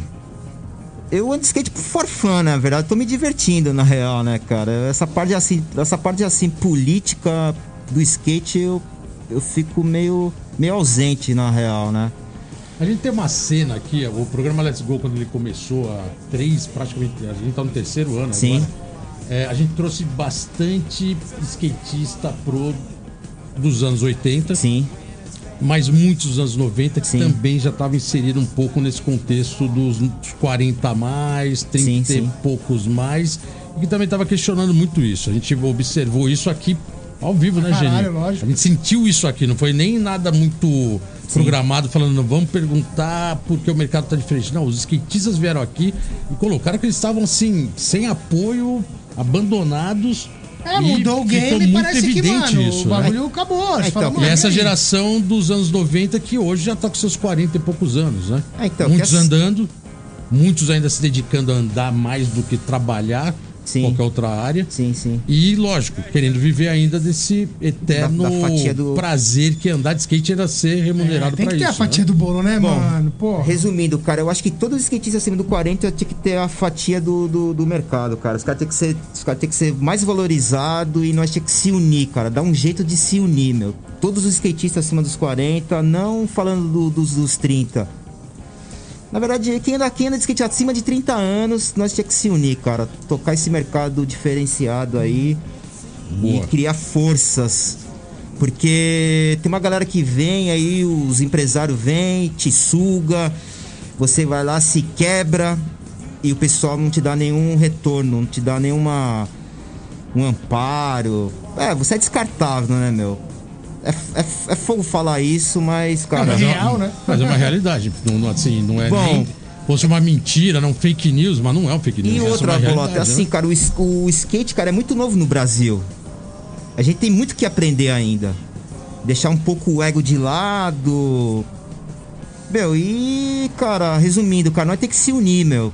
Eu ando de skate por for fun, na verdade. Tô me divertindo, na real, né, cara? Essa parte assim, essa parte assim, política do skate, eu, eu fico meio, meio ausente, na real, né? A gente tem uma cena aqui, o programa Let's Go, quando ele começou há três, praticamente, a gente tá no terceiro ano Sim. agora. É, a gente trouxe bastante skatista pro dos anos 80, Sim. Mas muitos dos anos 90 que Sim. também já estavam inseridos um pouco nesse contexto dos 40 a mais, 30 Sim, e sim. poucos mais, e que também estava questionando muito isso. A gente observou isso aqui ao vivo, né, Geni? lógico. A gente sentiu isso aqui, não foi nem nada muito programado falando, vamos perguntar porque o mercado tá diferente. Não, os skatistas vieram aqui e colocaram que eles estavam assim, sem apoio, abandonados. É, e mudou o game e muito parece que, evidente mano, isso, o né? bagulho acabou. Você É, fala, então, mano, E essa geração dos anos 90 que hoje já tá com seus 40 e poucos anos, né? É, então, muitos andando, muitos ainda se dedicando a andar mais do que trabalhar Sim. qualquer outra área. Sim, sim. E, lógico, querendo viver ainda desse eterno Da- da do- prazer que andar de skate era ser remunerado É, tem pra que ter isso. a fatia né? do bolo, né, Bom, mano? Pô. Resumindo, cara, eu acho que todos os skatistas acima do 40 tinha que ter a fatia do, do, do mercado, cara. Os caras têm que ser, os caras têm que ser mais valorizados e nós temos que se unir, cara. Dar um jeito de se unir, meu. Todos os skatistas acima dos 40, não falando do- dos, dos 30. Na verdade, quem anda, quem anda de skate acima de 30 anos, nós tinha que se unir, cara. Tocar esse mercado diferenciado aí Boa. e criar forças. Porque tem uma galera que vem aí, os empresários vêm, te suga, você vai lá, se quebra e o pessoal não te dá nenhum retorno, não te dá nenhuma um amparo. É, você é descartável, né, meu? É, é, é fogo falar isso, mas, cara. Mas é real, né? Mas é uma realidade. Não, assim, não é Bom. nem. Fosse uma mentira, não fake news, mas não é um fake news. E é outra, Bolota, assim, né? cara, o, o skate, cara, é muito novo no Brasil. A gente tem muito que aprender ainda. Deixar um pouco o ego de lado. Meu, e, cara, resumindo, cara, nós tem que se unir, meu.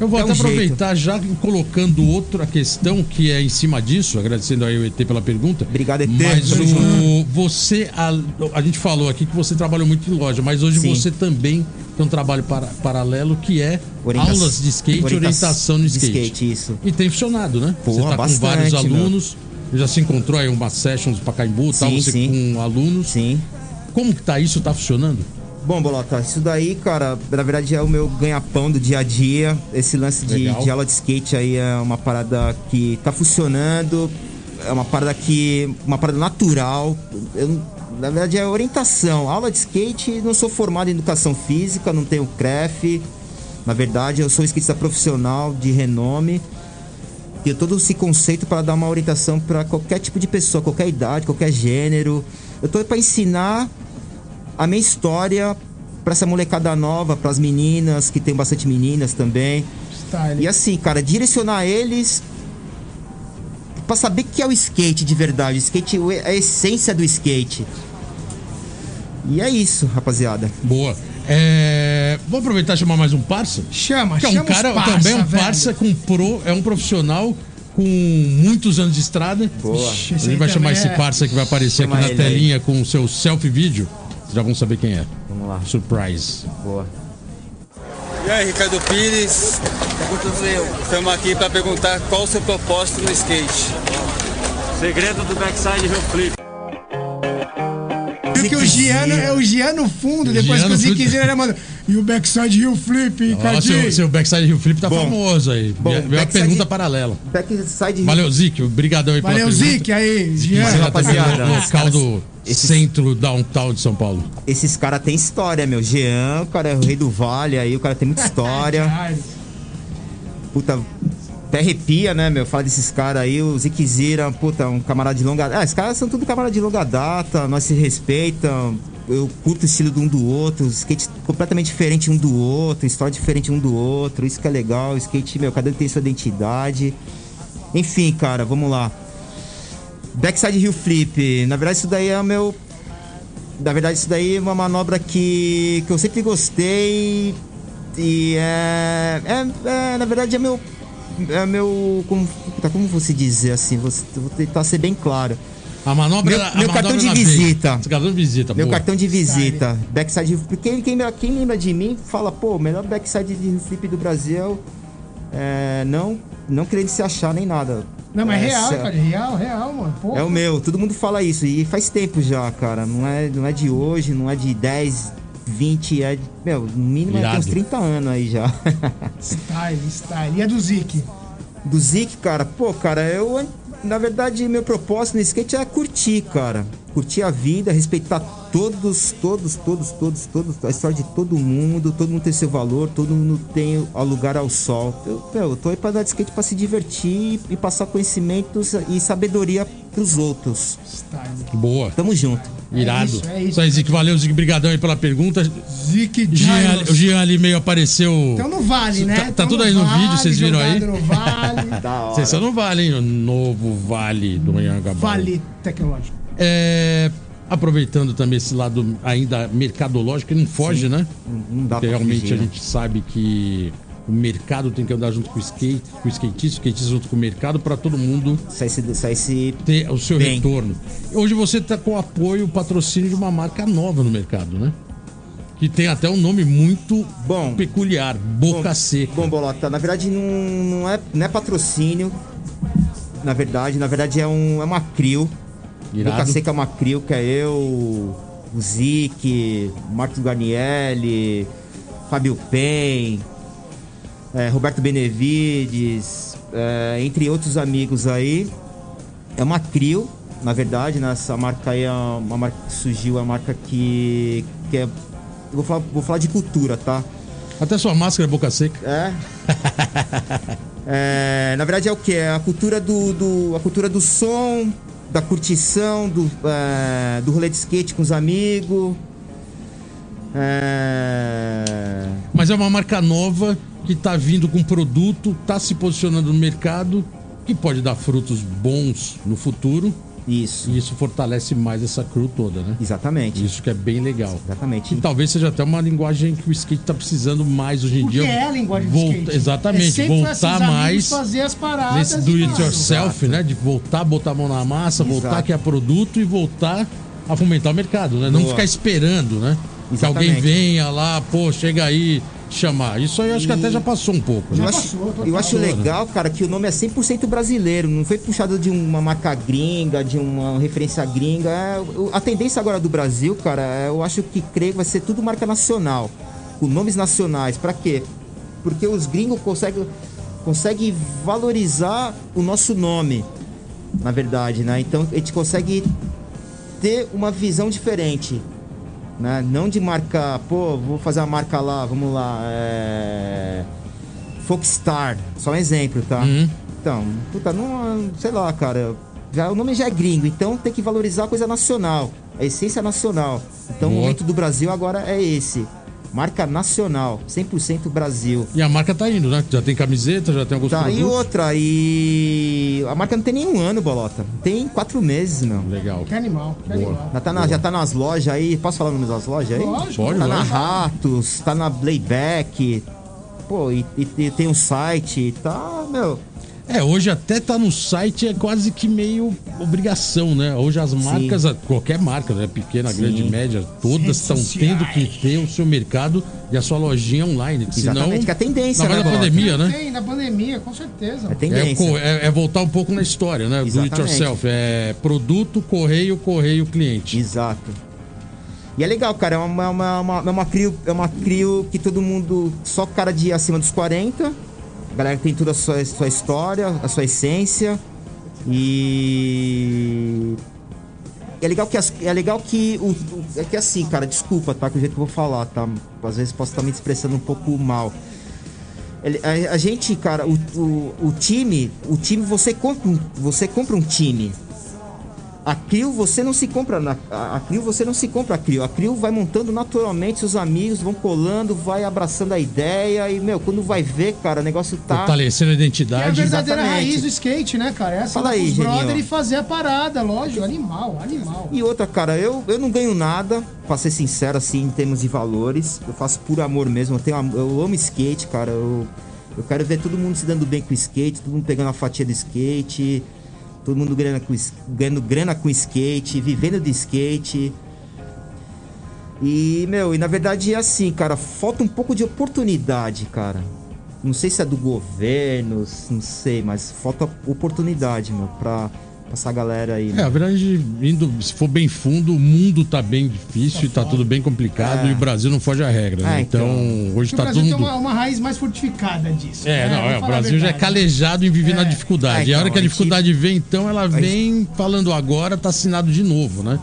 Eu vou dar até um jeito. aproveitar já colocando outra questão que é em cima disso, agradecendo aí o ET pela pergunta. Obrigado, ET. Mas o, você, a, a gente falou aqui que você trabalhou muito em loja, mas hoje Sim. você também tem um trabalho para- paralelo que é Orienta- aulas de skate, orienta- orientação no skate. skate, isso. E tem funcionado, né? Porra, você tá com vários meu. alunos, já se encontrou aí umas sessions para Caimbu, tal, Sim, você sim. com alunos. Sim. Como que tá isso? Tá funcionando? Bom, Bolota, isso daí, cara, na verdade é o meu ganha-pão do dia a dia. Esse lance de, de aula de skate aí é uma parada que tá funcionando. É uma parada que. Uma parada natural. Eu- na verdade é orientação. Aula de skate, não sou formado em educação física, não tenho CREF. Na verdade, eu sou skatista profissional de renome. Tenho todo esse conceito para dar uma orientação para qualquer tipo de pessoa, qualquer idade, qualquer gênero. Eu tô para ensinar a minha história para essa molecada nova, para as meninas, que tem bastante meninas também. Style. E assim, cara, direcionar eles para saber o que é o skate de verdade. O skate é a essência do skate. E é isso, rapaziada. Boa. É, Vou aproveitar e chamar mais um parça. Chama, Que é um chama cara, parça, também é um velho. parça com pro, é um profissional com muitos anos de estrada. Boa. Ixi, A gente vai chamar também esse é- parça que vai aparecer Chama aqui na ele aí. telinha com o seu selfie vídeo. Já vão saber quem é. Vamos lá. Surprise. Boa. E aí, Ricardo Pires, estamos aqui para perguntar qual o seu propósito no skate. Segredo do backside heel flip. Viu que o Giano é o Gian no fundo, depois Gian que o. Ziquezinho ele manda. E o backside heel flip, Cadinho. seu, seu backside heel flip tá Bom. famoso aí. Bom, Veio a backside- pergunta paralela. Backside Valeu, Zic. Obrigadão aí pela Valeu, pergunta. Zique, aí, Você Gian. já tá rapaziada. no local do Esses- centro downtown de São Paulo. Esses caras têm história, meu. Jean, o cara é o rei do vale aí, o cara tem muita (laughs) história. Puta, até arrepia, né, meu? Fala desses caras aí, o Ziquezira, puta, um camarada de longa data. Ah, esses caras são tudo camarada de longa data, nós se respeitam. Eu curto o estilo de um do outro, skate completamente diferente um do outro, história diferente um do outro, isso que é legal, skate, meu, cada um tem sua identidade. Enfim, cara, vamos lá. Backside Hill Flip, na verdade isso daí é o meu. Na verdade, isso daí é uma manobra que, que eu sempre gostei. E é, é, é, Na verdade, é meu. É meu. Como, puta, como você dizer assim? Vou, vou tentar ser bem claro. A manobra Meu- a meu manobra cartão de veia. visita. Cartão de visita, Meu boa. cartão de visita, backside Hill Flip. Quem, quem, quem lembra de mim fala, pô, o melhor backside de Hill Flip do Brasil. É, não, não querendo se achar nem nada. Não, mas é É, real, cara. Real, real, mano. Pô. É o meu, todo mundo fala isso e faz tempo já, cara. Não é, não é de hoje, não é de 10, 20, é de, meu, no mínimo é Irado. tem uns 30 anos aí já. (laughs) Style, style. E a do Zique? Do Zik, cara, pô, cara, eu na verdade meu propósito no skate é curtir, cara. Curtir a vida, respeitar todos, todos, todos, todos, todos, a história de todo mundo, todo mundo tem seu valor, todo mundo tem o lugar ao sol. Eu, eu tô aí pra dar de skate pra se divertir e passar conhecimentos e sabedoria pros outros. Boa. Tamo junto. Irado. isso, é isso. Isso aí, Zic. Valeu, Zic. Brigadão aí pela pergunta. Zique Jean, o Jean ali meio apareceu. Então não vale, né? Tá- tá Então tudo aí no vale, vídeo, vocês viram aí? No vale. (laughs) Da hora. Vocês só não valem o novo Vale do Anhangabaú. vale tecnológico. É, aproveitando também esse lado ainda mercadológico, que não foge, né? Não dá realmente fugir, a né? gente sabe que o mercado tem que andar junto com o skate, com o skatista, o skatista junto com o mercado, para todo mundo Sai esse, sai esse ter o seu Bem. retorno. Hoje você está com o apoio, o patrocínio de uma marca nova no mercado, né? Que tem até um nome muito Bom. peculiar, Boca Seca. Bom, Bolota, na verdade não, não, é, não é patrocínio. Na verdade, na verdade é, um, é uma crio. Irado. Boca Seca é uma crio, que é eu, o Zic, Marcos Garnielli, Fábio Pen, é, Roberto Benevides, é, entre outros amigos aí. É uma crio, na verdade, né? Essa marca aí é uma marca que surgiu, é uma marca que, que é. eu Vou falar, vou falar de cultura, tá? Até sua máscara é Boca Seca. É. (laughs) É, na verdade é o que? É a cultura do, do- a cultura do som, da curtição, do, é, do rolê de skate com os amigos. É... Mas é uma marca nova que tá vindo com produto, tá se posicionando no mercado, que pode dar frutos bons no futuro. Isso. E isso fortalece mais essa crew toda, né? Exatamente. Isso que é bem legal. Exatamente. E talvez seja até uma linguagem que o skate tá precisando mais hoje em Porque dia. é a linguagem do Volta- skate. Exatamente, É voltar amigos mais fazer as paradas. nesse do it yourself, né? De voltar, botar a mão na massa, voltar Exato. que é produto e voltar a fomentar o mercado, né? Não Boa. ficar esperando, né? Que alguém Exatamente. venha lá, pô, chega aí, chamar. Isso aí eu acho que até já passou um pouco. Eu né? acho, passou, eu acho Passou, né? legal, cara, que o nome é 100% brasileiro, não foi puxado de uma marca gringa, de uma referência gringa. É, a tendência agora do Brasil, cara, é, eu acho que creio que vai ser tudo marca nacional, com nomes nacionais. Pra quê? Porque os gringos conseguem conseguem valorizar o nosso nome, na verdade, né? Então a gente consegue ter uma visão diferente. Né? Não de marca, pô, vou fazer uma marca lá, vamos lá, é... Folkstar, só um exemplo, tá? Uhum. Então, puta, não, sei lá, cara, já, o nome já é gringo, então tem que valorizar a coisa nacional, a essência nacional. Então o Boa. momento do Brasil agora é esse, marca nacional, 100% Brasil. E a marca tá indo, né? Já tem camiseta, já tem alguns Tá, e produtos. outra, e a marca não tem nenhum ano, Bolota, tem quatro meses, não. Legal. Que animal, que Boa. animal. Já tá, na- já tá nas lojas aí. Posso falar o nome das lojas aí? Lógico. Pode, Tá na lógico. Ratos, tá na Playback. Pô, e, e- e tem um site, tá, meu. É, hoje até tá no site é quase que meio obrigação, né? Hoje as marcas, qualquer marca, né? Pequena, Sim. grande, média, todas estão tendo que ter o seu mercado e a sua lojinha online. que Senão, Exatamente, que é a tendência, mais né, na pandemia, né? Tem, na pandemia, com certeza. É É, tendência. co- é- é voltar um pouco na história, né? Do it Exatamente. yourself. É produto, correio, correio, cliente. Exato. E é legal, cara. É uma, uma, uma, é uma, crio, é uma crio que todo mundo. Só cara de acima dos 40. A galera tem toda a sua, sua história, a sua essência. E. É legal que, as- é legal que o, o- É que assim, cara, desculpa, tá? Com o jeito que eu vou falar, tá? Às vezes posso estar me expressando um pouco mal. A, a gente, cara, o, o, o time, o time, você compra, você compra um time. A Crio você não se compra na a Crio você não se compra a Crio. A Crio vai montando naturalmente, os amigos vão colando, vai abraçando a ideia e meu, quando vai ver, cara, o negócio tá Fortalecendo a Que é a identidade. verdadeira exatamente. raiz do skate, né, cara? Essa Fala aí, os brother e fazer a parada, lógico. Animal, animal. E outra, cara, eu, eu não ganho nada, pra ser sincero, assim, em termos de valores. Eu faço por amor mesmo. Eu, tenho, eu amo skate, cara. Eu, eu quero ver todo mundo se dando bem com o skate, todo mundo pegando a fatia do skate, todo mundo ganhando, com, ganhando grana com skate, vivendo de skate. E, meu, e na verdade é assim, cara, falta um pouco de oportunidade, cara. Não sei se é do governo, não sei, mas falta oportunidade, meu, pra essa galera aí. É, meu. a verdade, indo, se for bem fundo, o mundo tá bem difícil, tá, tudo bem complicado É. e o Brasil não foge à regra, né? É, então, então. hoje tá o Brasil todo tem mundo. uma, uma raiz mais fortificada disso. É, né? não, é, o Brasil já é calejado em viver na É. dificuldade. É, e a hora então, que a a gente- dificuldade vem, então, ela vem falando agora, tá assinado de novo, né?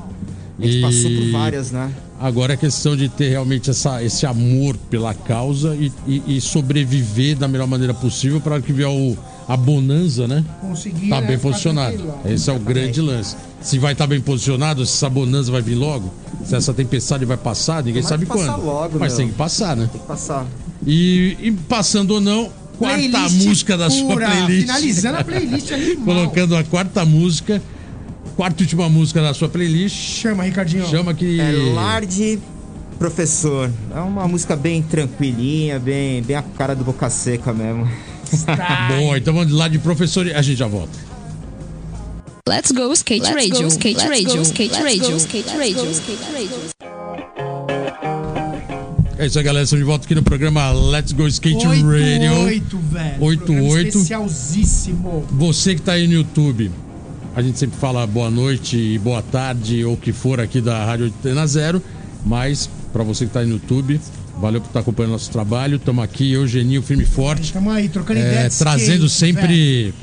A gente E passou por várias, né? Agora é questão de ter realmente essa, esse amor pela causa e, e- e sobreviver da melhor maneira possível para que vier o, a bonança, né? Conseguir, Tá né, bem posicionado. Esse é o grande lance. Se vai estar bem posicionado, se essa bonança vai vir logo, se essa tempestade vai passar, ninguém Tomara sabe quando. logo, Mas meu. tem que passar, né? Tem que passar. E, e passando ou não, quarta Playlist música da sua pura, playlist. Finalizando a playlist animal. (laughs) Colocando a quarta música, quarta e última música da sua playlist. Chama, Ricardinho. Chama que. É Larde Professor. É uma música bem tranquilinha, bem, bem a cara do Boca Seca mesmo. Bom, então vamos lá de professor. e A gente já volta. Let's go skate Let's radio, go, skate let's radio, go, skate let's radio, go, skate radio, go, skate radio. É isso aí, galera. Estamos de volta aqui no programa Let's Go Skate 8, Radio. 8, velho. 8, Programa 8. Especialzíssimo. Você que está aí no YouTube, a gente sempre fala boa noite e boa tarde ou o que for aqui da Rádio Antena Zero. Mas, para você que está aí no YouTube, valeu por estar acompanhando nosso trabalho. Estamos aqui, eu, Geninho, firme e forte. Tamo aí, trocando É, ideia de trazendo skate, velho. sempre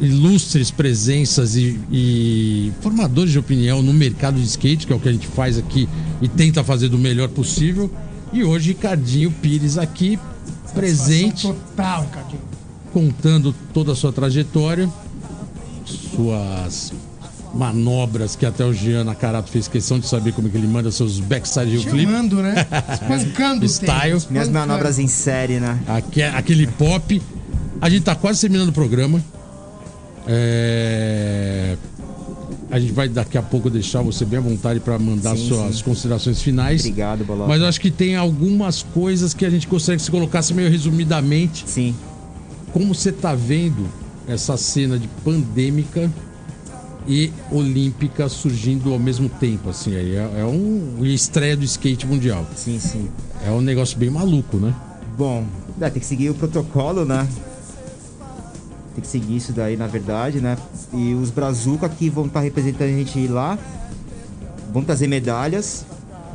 ilustres presenças e, e formadores de opinião no mercado de skate, que é o que a gente faz aqui e tenta fazer do melhor possível. E hoje, Ricardinho Pires aqui, presente, Total, Ricardinho. contando toda a sua trajetória, suas manobras que até o Jean Nakarato fez questão de saber como é que ele manda seus backside heel flip. Chamando, né? (laughs) Espancando o Style. Minhas manobras em série, né? Aque- Aquele pop. A gente tá quase terminando o programa. É, A gente vai daqui a pouco deixar você bem à vontade para mandar Sim, suas sim. considerações finais. Obrigado, Bolota. Mas eu acho que tem algumas coisas que a gente gostaria que você colocasse meio resumidamente. Sim. Como você tá vendo essa cena de pandêmica e olímpica surgindo ao mesmo tempo, assim, aí é, é um estreia do skate mundial. Sim, sim. É um negócio bem maluco, né? Bom, é, tem que seguir o protocolo, né? Tem que seguir isso daí, na verdade, né? E os Brazuca que vão estar representando a gente lá vão trazer medalhas,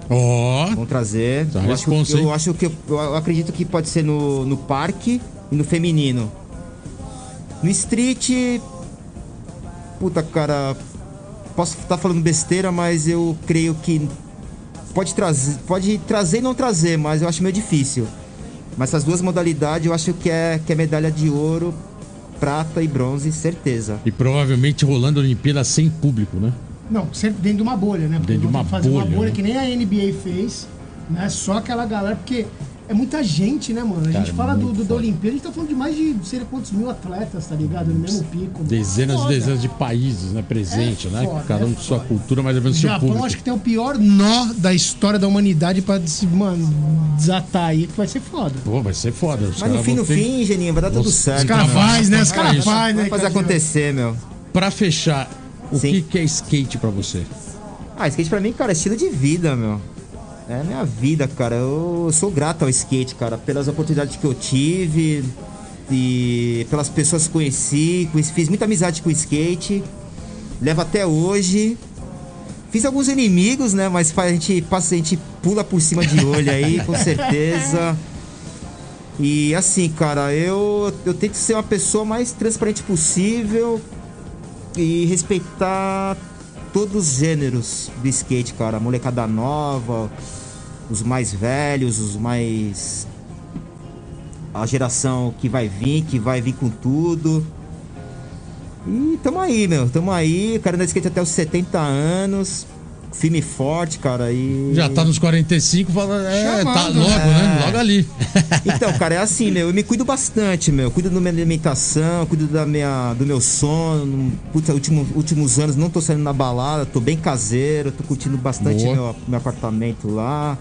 Ó, vão trazer. Tá eu, acho, hein? eu acho que eu acredito que pode ser no, no parque e no feminino. No street, puta cara, posso estar falando besteira, mas eu creio que pode trazer, pode trazer e não trazer, mas eu acho meio difícil. Mas essas duas modalidades eu acho que é, que é medalha de ouro, prata e bronze, certeza. e provavelmente rolando a Olimpíada sem público, né? Não, sempre dentro de uma bolha, né? Porque Dentro de uma fazer uma bolha, bolha né? que nem a NBA fez, né? Só aquela galera, porque é muita gente, né, mano? A Cara, gente fala do, do- da. Olimpíada, a gente tá falando de mais de sei lá quantos mil atletas, tá ligado? No mesmo pico. Dezenas e dezenas de países, né? Presente, É né? foda, Cada um é com sua cultura, mas levando O seu Japão público. acho que tem o pior nó da história da humanidade pra se, mano, desatar aí, que vai ser foda. Pô, vai ser foda. Os Mas no fim, no ter- fim, Geninho, vai dar tudo certo. os caras faz, né? Os caras faz, né? Cadinho? acontecer, meu. Pra fechar, o Sim. que, que é skate pra você? Ah, skate pra mim, cara, é estilo de vida, meu. É minha vida, cara. Eu sou grato ao skate, cara, pelas oportunidades que eu tive e pelas pessoas que conheci. Fiz muita amizade com o skate. Levo até hoje. Fiz alguns inimigos, né? Mas a gente passa, a gente pula por cima de olho aí, com (laughs) certeza. E assim, cara, eu, eu tento ser uma pessoa mais transparente possível e respeitar todos os gêneros do skate, cara. Molecada nova, os mais velhos, os mais. A geração que vai vir, que vai vir com tudo. E tamo aí, meu. Tamo aí. O cara anda skate até os 70 anos. Firme e forte, cara. E. Já tá nos 45, fala, é, tá Chamando, logo, né? É. Logo ali. (laughs) Então, cara, é assim, meu, eu me cuido bastante, meu. Eu cuido da minha alimentação, cuido da minha, do meu sono. Puta, último, últimos anos não tô saindo na balada, tô bem caseiro, tô curtindo bastante meu, meu apartamento lá.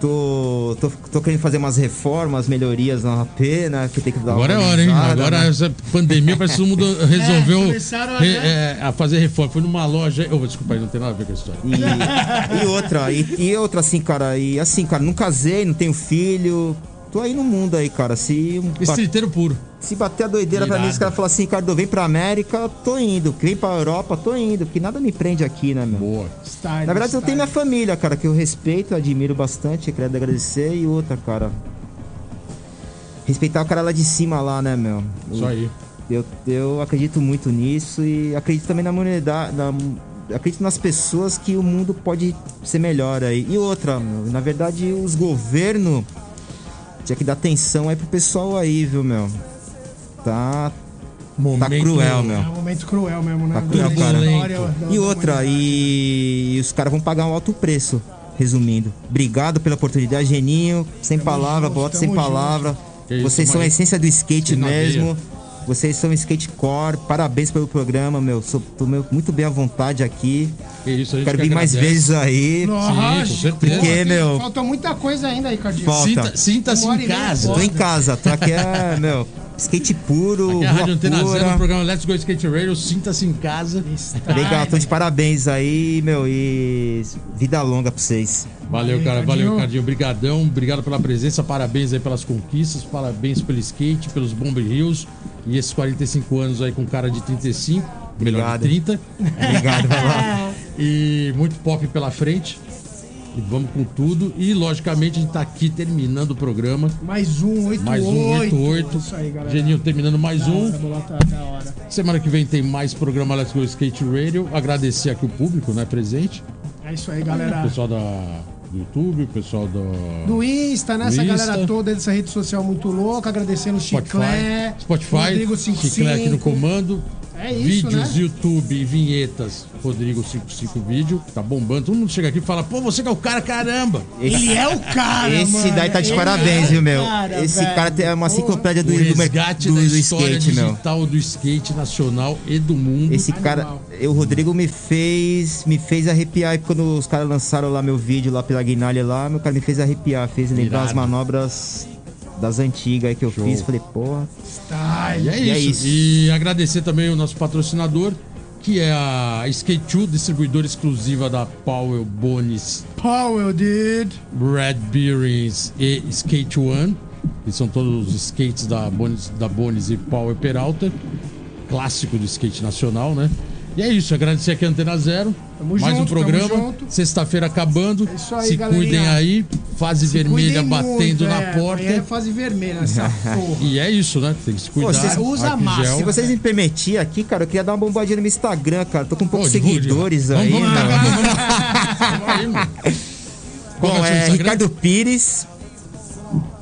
Tô, tô, tô querendo fazer umas reformas, melhorias na AP, né? Que tem que dar uma Agora é hora, hein? Agora né? essa pandemia parece que todo mundo (laughs) resolveu começaram a- re- é, a fazer reforma. Foi numa loja. Oh, desculpa aí, não tem nada a ver com a história. E, e outra, e, e outra assim, cara, e assim, cara, não casei, não tenho filho. Tô aí no mundo aí, cara. Se, um- Estriteiro puro. se bater a doideira pra mim, Irado. os caras falam assim, Ricardo, vem pra América, tô indo. Vem pra Europa, tô indo. Porque nada me prende aqui, né, meu? Boa. Style, Na verdade, eu style. tenho minha família, cara, que eu respeito, admiro bastante, quero agradecer. E outra, cara. Respeitar o cara lá de cima lá, né, meu? Isso aí. Eu, eu acredito muito nisso e acredito também na humanidade. Na, acredito nas pessoas que o mundo pode ser melhor aí. E outra, meu, na verdade, os governos tinha que dar atenção aí pro pessoal aí, viu, meu? Tá, tá Momento- cruel, É meu. um momento cruel mesmo, né? Tá cruel, cara. história E outra, e, e os caras vão pagar um alto preço. Resumindo, obrigado pela oportunidade, Geninho. Sem palavra, junto, bota sem tamo palavra. Vocês são a essência do skate mesmo. veia. Vocês são skate core. Parabéns pelo programa, meu. Sou, tô meu- muito bem à vontade aqui. Que isso, Quero que vir mais vezes aí. Nossa, Sim, com certeza. Porque, meu- Falta muita coisa ainda. Falta. Sinta- Sinta-se hora em casa. Tô em casa, tô aqui é, meu, skate puro, Aqui é a Rádio Antena Zero, pura. programa Let's Go Skate Radio. Sinta-se em casa. Legal, tô de parabéns aí, meu, e vida longa pra vocês. Valeu, cara. Valeu, Ricardinho. Obrigadão. Obrigado pela presença. Parabéns aí pelas conquistas. Parabéns pelo skate, pelos Bomber Hills. E esses 45 anos aí com cara de 35. Melhor de Obrigado. 30. Obrigado, vai lá. (laughs) E muito pop pela frente. E vamos com tudo. E, logicamente, a gente tá aqui terminando o programa. Mais um, 88. Mais um 88. Isso aí, galera. Geninho terminando mais Da um. hora. Semana que vem tem mais programa Let's Go Skate Radio. Agradecer aqui o público, né, presente. É isso aí, O galera. pessoal da, do YouTube, o pessoal do... Do Insta, né? Essa Do galera Insta. toda dessa rede social muito louca. Agradecendo o Spotify, Chiclé, Spotify, Rodrigo Chiclé aqui no 55. comando. É isso, Vídeos, né? YouTube vinhetas, Rodrigo 55 Vídeo, tá bombando. Todo mundo chega aqui e fala, pô, você que é o cara, caramba! Ele é o cara, Esse mano. daí tá de Ele parabéns, é viu, meu? cara, Esse velho. cara tem uma enciclopédia do, do, resgate do, da do skate, meu. digital do skate nacional e do mundo. Esse cara, Animal. eu, o Rodrigo me fez, me fez arrepiar quando os caras lançaram lá meu vídeo lá pela Guinalha lá, meu cara me fez arrepiar, fez lembrar Irado. as manobras das antigas aí que eu Show. fiz. Falei, porra, Style. E é, E é isso. isso. E agradecer também o nosso patrocinador, que é a Skate 2, distribuidora exclusiva da Powell Bones Powell did. Red Bearings e Skate One, que são todos os skates da Bones, da Bones e Power Peralta, clássico do skate nacional, né? E é isso, agradecer aqui a Antena Zero. Tamo mais um junto, tamo programa. Sexta-feira acabando. É isso aí, Se galerinha. cuidem aí. Fase vermelha Cuidem batendo muito, na é, porta. É fase vermelha nessa (laughs) porra. E é isso, né? Tem que se cuidar. vocês- usa máscara. se vocês me permitirem aqui, cara, eu queria dar uma bombadinha no meu Instagram, cara. Tô com poucos Pô, divulgue, seguidores vamos, aí, vamos, (laughs) vamos, vamos. Vamos é é Pires,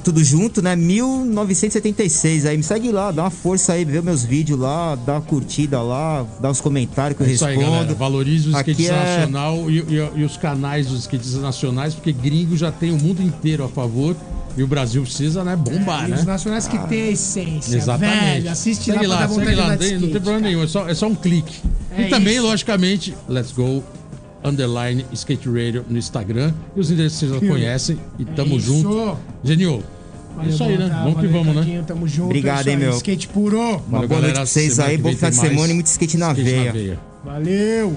tudo junto, né? 1976 aí. Me segue lá, dá uma força aí, vê meus vídeos lá, dá uma curtida lá, dá uns comentários que eu É isso aí, galera. respondo. Valorize o skatista é- nacional e, e- e os canais dos skatistas nacionais, porque gringo já tem o mundo inteiro a favor e o Brasil precisa, né, bombar, E os né? nacionais que tem a essência. Exatamente. Velho, assiste segue lá, lá, segue lá, andar não de tem, não tem skate, problema cara. nenhum, é só, é só um clique. É e também, isso. logicamente, Let's Go Underline Skate Radio no Instagram. E os endereços vocês já conhecem. E tamo É junto. Genio, é isso aí, né? Vamos que vamos, né? Tamo junto. Obrigado, é hein, aí, meu. Skate puro. Uma Valeu, boa noite pra vocês aí, bom final de semana e muito skate na skate veia. Valeu.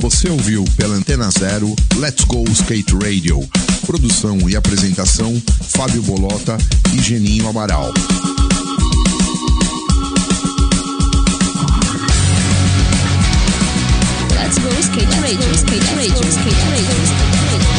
Você ouviu pela Antena Zero Let's Go Skate Radio. Produção e apresentação: Fábio Bolota e Geninho Amaral. Skate rage, Skate rage, Skate rage, Skate rage.